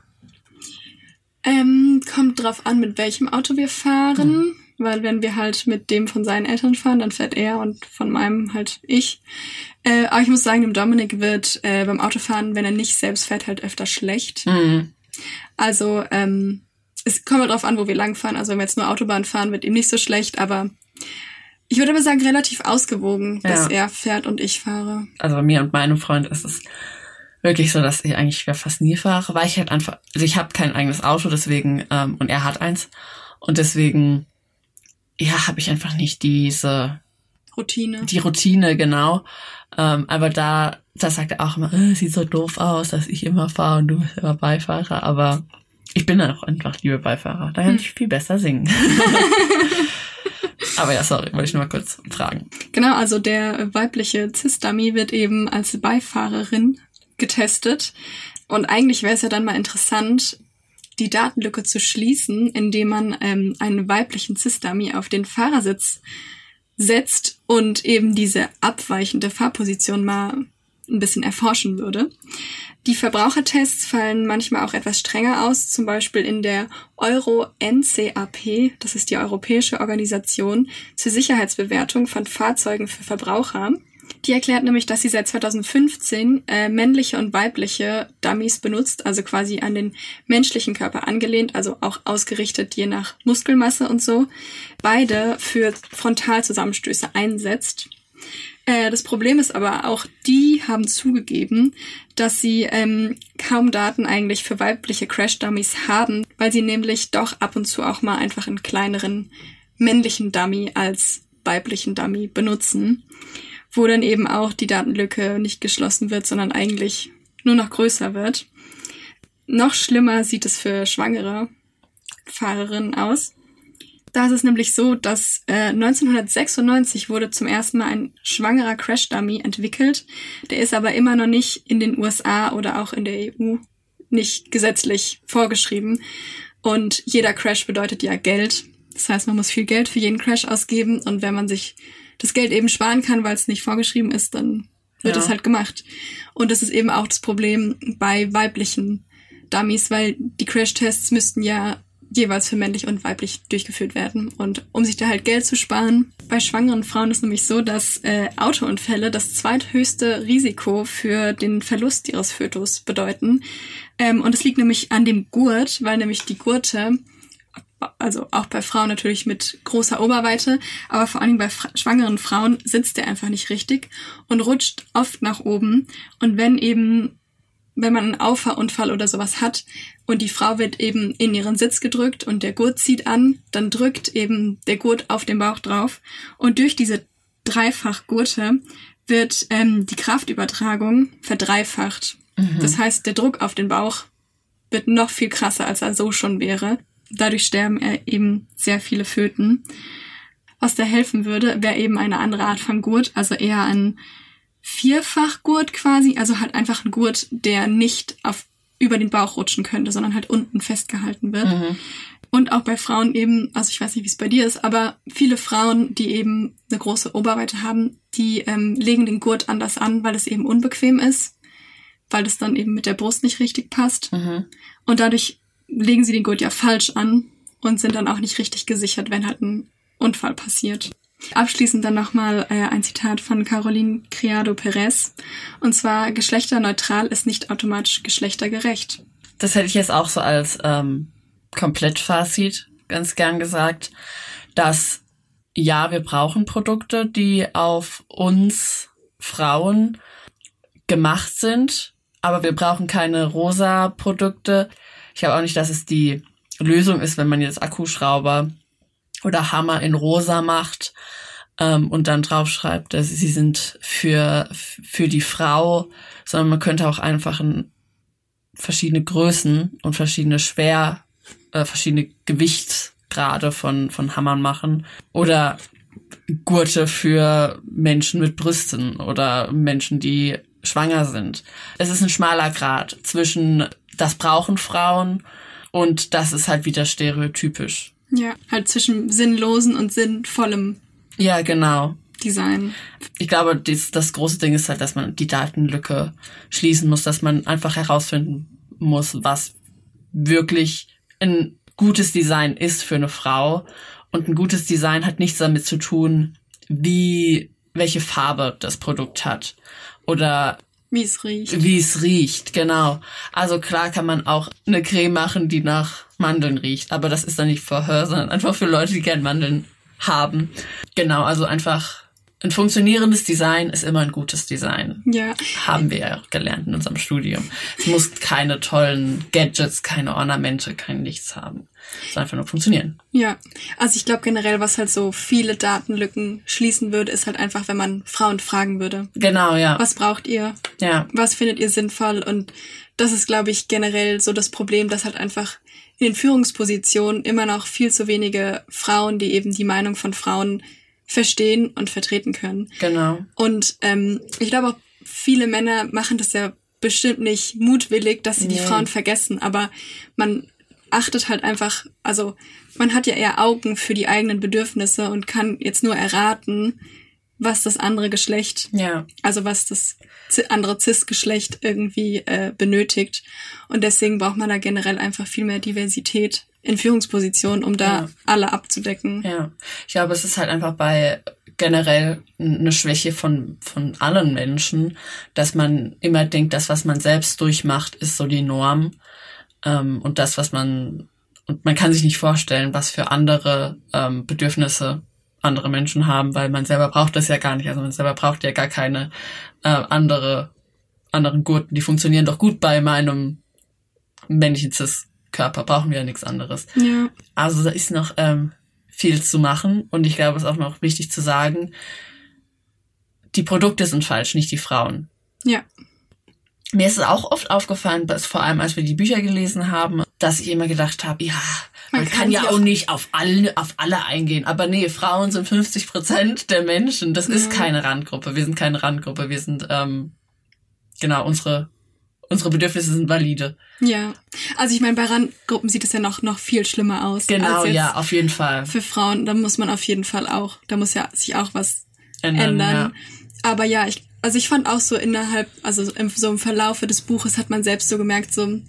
Ähm, kommt drauf an, mit welchem Auto wir fahren. Mhm. Weil wenn wir halt mit dem von seinen Eltern fahren, dann fährt er und von meinem halt ich. Äh, aber ich muss sagen, dem Dominik wird äh, beim Autofahren, wenn er nicht selbst fährt, halt öfter schlecht. Mhm. Also ähm, es kommt halt drauf an, wo wir langfahren. Also wenn wir jetzt nur Autobahn fahren, wird ihm nicht so schlecht, aber ich würde aber sagen, relativ ausgewogen, ja. dass er fährt und ich fahre. Also bei mir und meinem Freund ist es wirklich so, dass ich eigentlich fast nie fahre, weil ich halt einfach, also ich habe kein eigenes Auto, deswegen, ähm, und er hat eins. Und deswegen, ja, habe ich einfach nicht diese Routine. Die Routine, genau. Ähm, aber da, da sagt er auch immer, äh, sieht so doof aus, dass ich immer fahre und du bist immer Beifahrer. Aber ich bin dann auch einfach lieber Beifahrer. Da kann hm. ich viel besser singen. <laughs> Aber ja, sorry, wollte ich nur mal kurz fragen. Genau, also der weibliche Cis-Dummy wird eben als Beifahrerin getestet. Und eigentlich wäre es ja dann mal interessant, die Datenlücke zu schließen, indem man ähm, einen weiblichen Cis-Dummy auf den Fahrersitz setzt und eben diese abweichende Fahrposition mal ein bisschen erforschen würde. Die Verbrauchertests fallen manchmal auch etwas strenger aus, zum Beispiel in der Euro-NCAP, das ist die Europäische Organisation zur Sicherheitsbewertung von Fahrzeugen für Verbraucher. Die erklärt nämlich, dass sie seit 2015 äh, männliche und weibliche Dummies benutzt, also quasi an den menschlichen Körper angelehnt, also auch ausgerichtet je nach Muskelmasse und so, beide für Frontalzusammenstöße einsetzt. Äh, das Problem ist aber auch, die haben zugegeben, dass sie ähm, kaum Daten eigentlich für weibliche Crash-Dummies haben, weil sie nämlich doch ab und zu auch mal einfach einen kleineren männlichen Dummy als weiblichen Dummy benutzen, wo dann eben auch die Datenlücke nicht geschlossen wird, sondern eigentlich nur noch größer wird. Noch schlimmer sieht es für schwangere Fahrerinnen aus. Da ist es nämlich so, dass äh, 1996 wurde zum ersten Mal ein schwangerer Crash-Dummy entwickelt. Der ist aber immer noch nicht in den USA oder auch in der EU nicht gesetzlich vorgeschrieben. Und jeder Crash bedeutet ja Geld. Das heißt, man muss viel Geld für jeden Crash ausgeben. Und wenn man sich das Geld eben sparen kann, weil es nicht vorgeschrieben ist, dann wird es halt gemacht. Und das ist eben auch das Problem bei weiblichen Dummies, weil die Crash-Tests müssten ja jeweils für männlich und weiblich durchgeführt werden. Und um sich da halt Geld zu sparen, bei schwangeren Frauen ist nämlich so, dass äh, Autounfälle das zweithöchste Risiko für den Verlust ihres Fötus bedeuten. Ähm, und es liegt nämlich an dem Gurt, weil nämlich die Gurte also auch bei Frauen natürlich mit großer Oberweite, aber vor allen Dingen bei schwangeren Frauen sitzt der einfach nicht richtig und rutscht oft nach oben. Und wenn eben wenn man einen Auffahrunfall oder sowas hat und die Frau wird eben in ihren Sitz gedrückt und der Gurt zieht an, dann drückt eben der Gurt auf den Bauch drauf und durch diese Dreifachgurte wird ähm, die Kraftübertragung verdreifacht. Mhm. Das heißt, der Druck auf den Bauch wird noch viel krasser, als er so schon wäre. Dadurch sterben eben sehr viele Föten. Was da helfen würde, wäre eben eine andere Art von Gurt, also eher ein Vierfachgurt quasi, also halt einfach ein Gurt, der nicht auf über den Bauch rutschen könnte, sondern halt unten festgehalten wird. Mhm. Und auch bei Frauen eben, also ich weiß nicht, wie es bei dir ist, aber viele Frauen, die eben eine große Oberweite haben, die ähm, legen den Gurt anders an, weil es eben unbequem ist, weil es dann eben mit der Brust nicht richtig passt. Mhm. Und dadurch legen sie den Gurt ja falsch an und sind dann auch nicht richtig gesichert, wenn halt ein Unfall passiert. Abschließend dann nochmal äh, ein Zitat von Caroline Criado Perez. Und zwar, geschlechterneutral ist nicht automatisch geschlechtergerecht. Das hätte ich jetzt auch so als ähm, Komplettfazit ganz gern gesagt, dass ja, wir brauchen Produkte, die auf uns Frauen gemacht sind, aber wir brauchen keine rosa Produkte. Ich glaube auch nicht, dass es die Lösung ist, wenn man jetzt Akkuschrauber oder Hammer in rosa macht ähm, und dann draufschreibt, dass sie sind für, für die Frau, sondern man könnte auch einfach ein, verschiedene Größen und verschiedene Schwer, äh, verschiedene Gewichtsgrade von, von Hammern machen oder Gurte für Menschen mit Brüsten oder Menschen, die schwanger sind. Es ist ein schmaler Grad zwischen das brauchen Frauen Und das ist halt wieder stereotypisch. Ja, halt zwischen sinnlosen und sinnvollem Ja, genau. Design. Ich glaube, das, das große Ding ist halt, dass man die Datenlücke schließen muss, dass man einfach herausfinden muss, was wirklich ein gutes Design ist für eine Frau. Und ein gutes Design hat nichts damit zu tun, wie, welche Farbe das Produkt hat. Oder Wie es riecht. wie es riecht, genau. Also klar kann man auch eine Creme machen, die nach Mandeln riecht, aber das ist dann nicht für her, sondern einfach für Leute, die gern Mandeln haben. Genau, also einfach ein funktionierendes Design ist immer ein gutes Design. Ja. Haben wir ja auch gelernt in unserem Studium. Es muss keine tollen Gadgets, keine Ornamente, kein nichts haben. Es soll einfach nur funktionieren. Ja, also ich glaube generell, was halt so viele Datenlücken schließen würde, ist halt einfach, wenn man Frauen fragen würde. Genau, ja. Was braucht ihr? Ja. Was findet ihr sinnvoll? Und das ist, glaube ich, generell so das Problem, dass halt einfach in den Führungspositionen immer noch viel zu wenige Frauen, die eben die Meinung von Frauen verstehen und vertreten können. Genau. Und ähm, ich glaube auch, viele Männer machen das ja bestimmt nicht mutwillig, dass sie die Nee. Frauen vergessen, aber man achtet halt einfach, also man hat ja eher Augen für die eigenen Bedürfnisse und kann jetzt nur erraten, was das andere Geschlecht, Ja. also was das andere Cis-Geschlecht irgendwie äh, benötigt. Und deswegen braucht man da generell einfach viel mehr Diversität in Führungspositionen, um da Ja. alle abzudecken. Ja, ich glaube, es ist halt einfach bei generell eine Schwäche von, von allen Menschen, dass man immer denkt, das, was man selbst durchmacht, ist so die Norm. Ähm, und das, was man, und man kann sich nicht vorstellen, was für andere ähm, Bedürfnisse andere Menschen haben, weil man selber braucht das ja gar nicht. Also man selber braucht ja gar keine äh, andere, anderen Gurten. Die funktionieren doch gut bei meinem männlichen Cis-Körper. Brauchen wir ja nichts anderes. Ja. Also da ist noch ähm, viel zu machen und ich glaube, es ist auch noch wichtig zu sagen, die Produkte sind falsch, nicht die Frauen. Ja. Mir ist es auch oft aufgefallen, dass vor allem als wir die Bücher gelesen haben, dass ich immer gedacht habe, ja, man, Man kann, kann ja auch auf- nicht auf alle, auf alle eingehen. Aber nee, Frauen sind 50 Prozent der Menschen. Das ist keine Randgruppe. Wir sind keine Randgruppe. Wir sind, ähm, genau, unsere, unsere Bedürfnisse sind valide. Ja, also ich meine, bei Randgruppen sieht es ja noch, noch viel schlimmer aus. Genau, ja, auf jeden Fall. Für Frauen, da muss man auf jeden Fall auch, da muss ja sich auch was Ändern, ändern. ja. Aber ja, ich, also ich fand auch so innerhalb, also im, so im Verlaufe des Buches hat man selbst so gemerkt, so,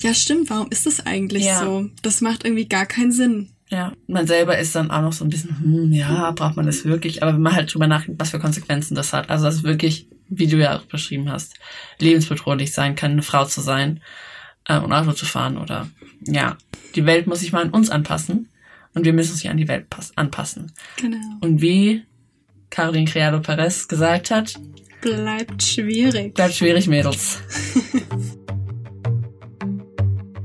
ja stimmt, warum ist das eigentlich Ja. so? Das macht irgendwie gar keinen Sinn. Ja, man selber ist dann auch noch so ein bisschen, hm, ja, braucht man das wirklich? Aber wenn man halt drüber nachdenkt, was für Konsequenzen das hat. Also, dass es wirklich, wie du ja auch beschrieben hast, lebensbedrohlich sein kann, eine Frau zu sein äh, und Auto zu fahren oder, ja, die Welt muss sich mal an uns anpassen und wir müssen sich an die Welt pass anpassen. Genau. Und wie Caroline Criado Perez gesagt hat, Bleibt schwierig. bleibt schwierig, Mädels. <laughs>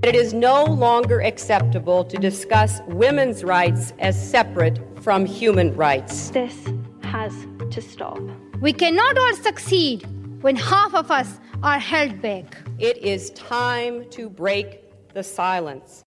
It is no longer acceptable to discuss women's rights as separate from human rights. This has to stop. We cannot all succeed when half of us are held back. It is time to break the silence.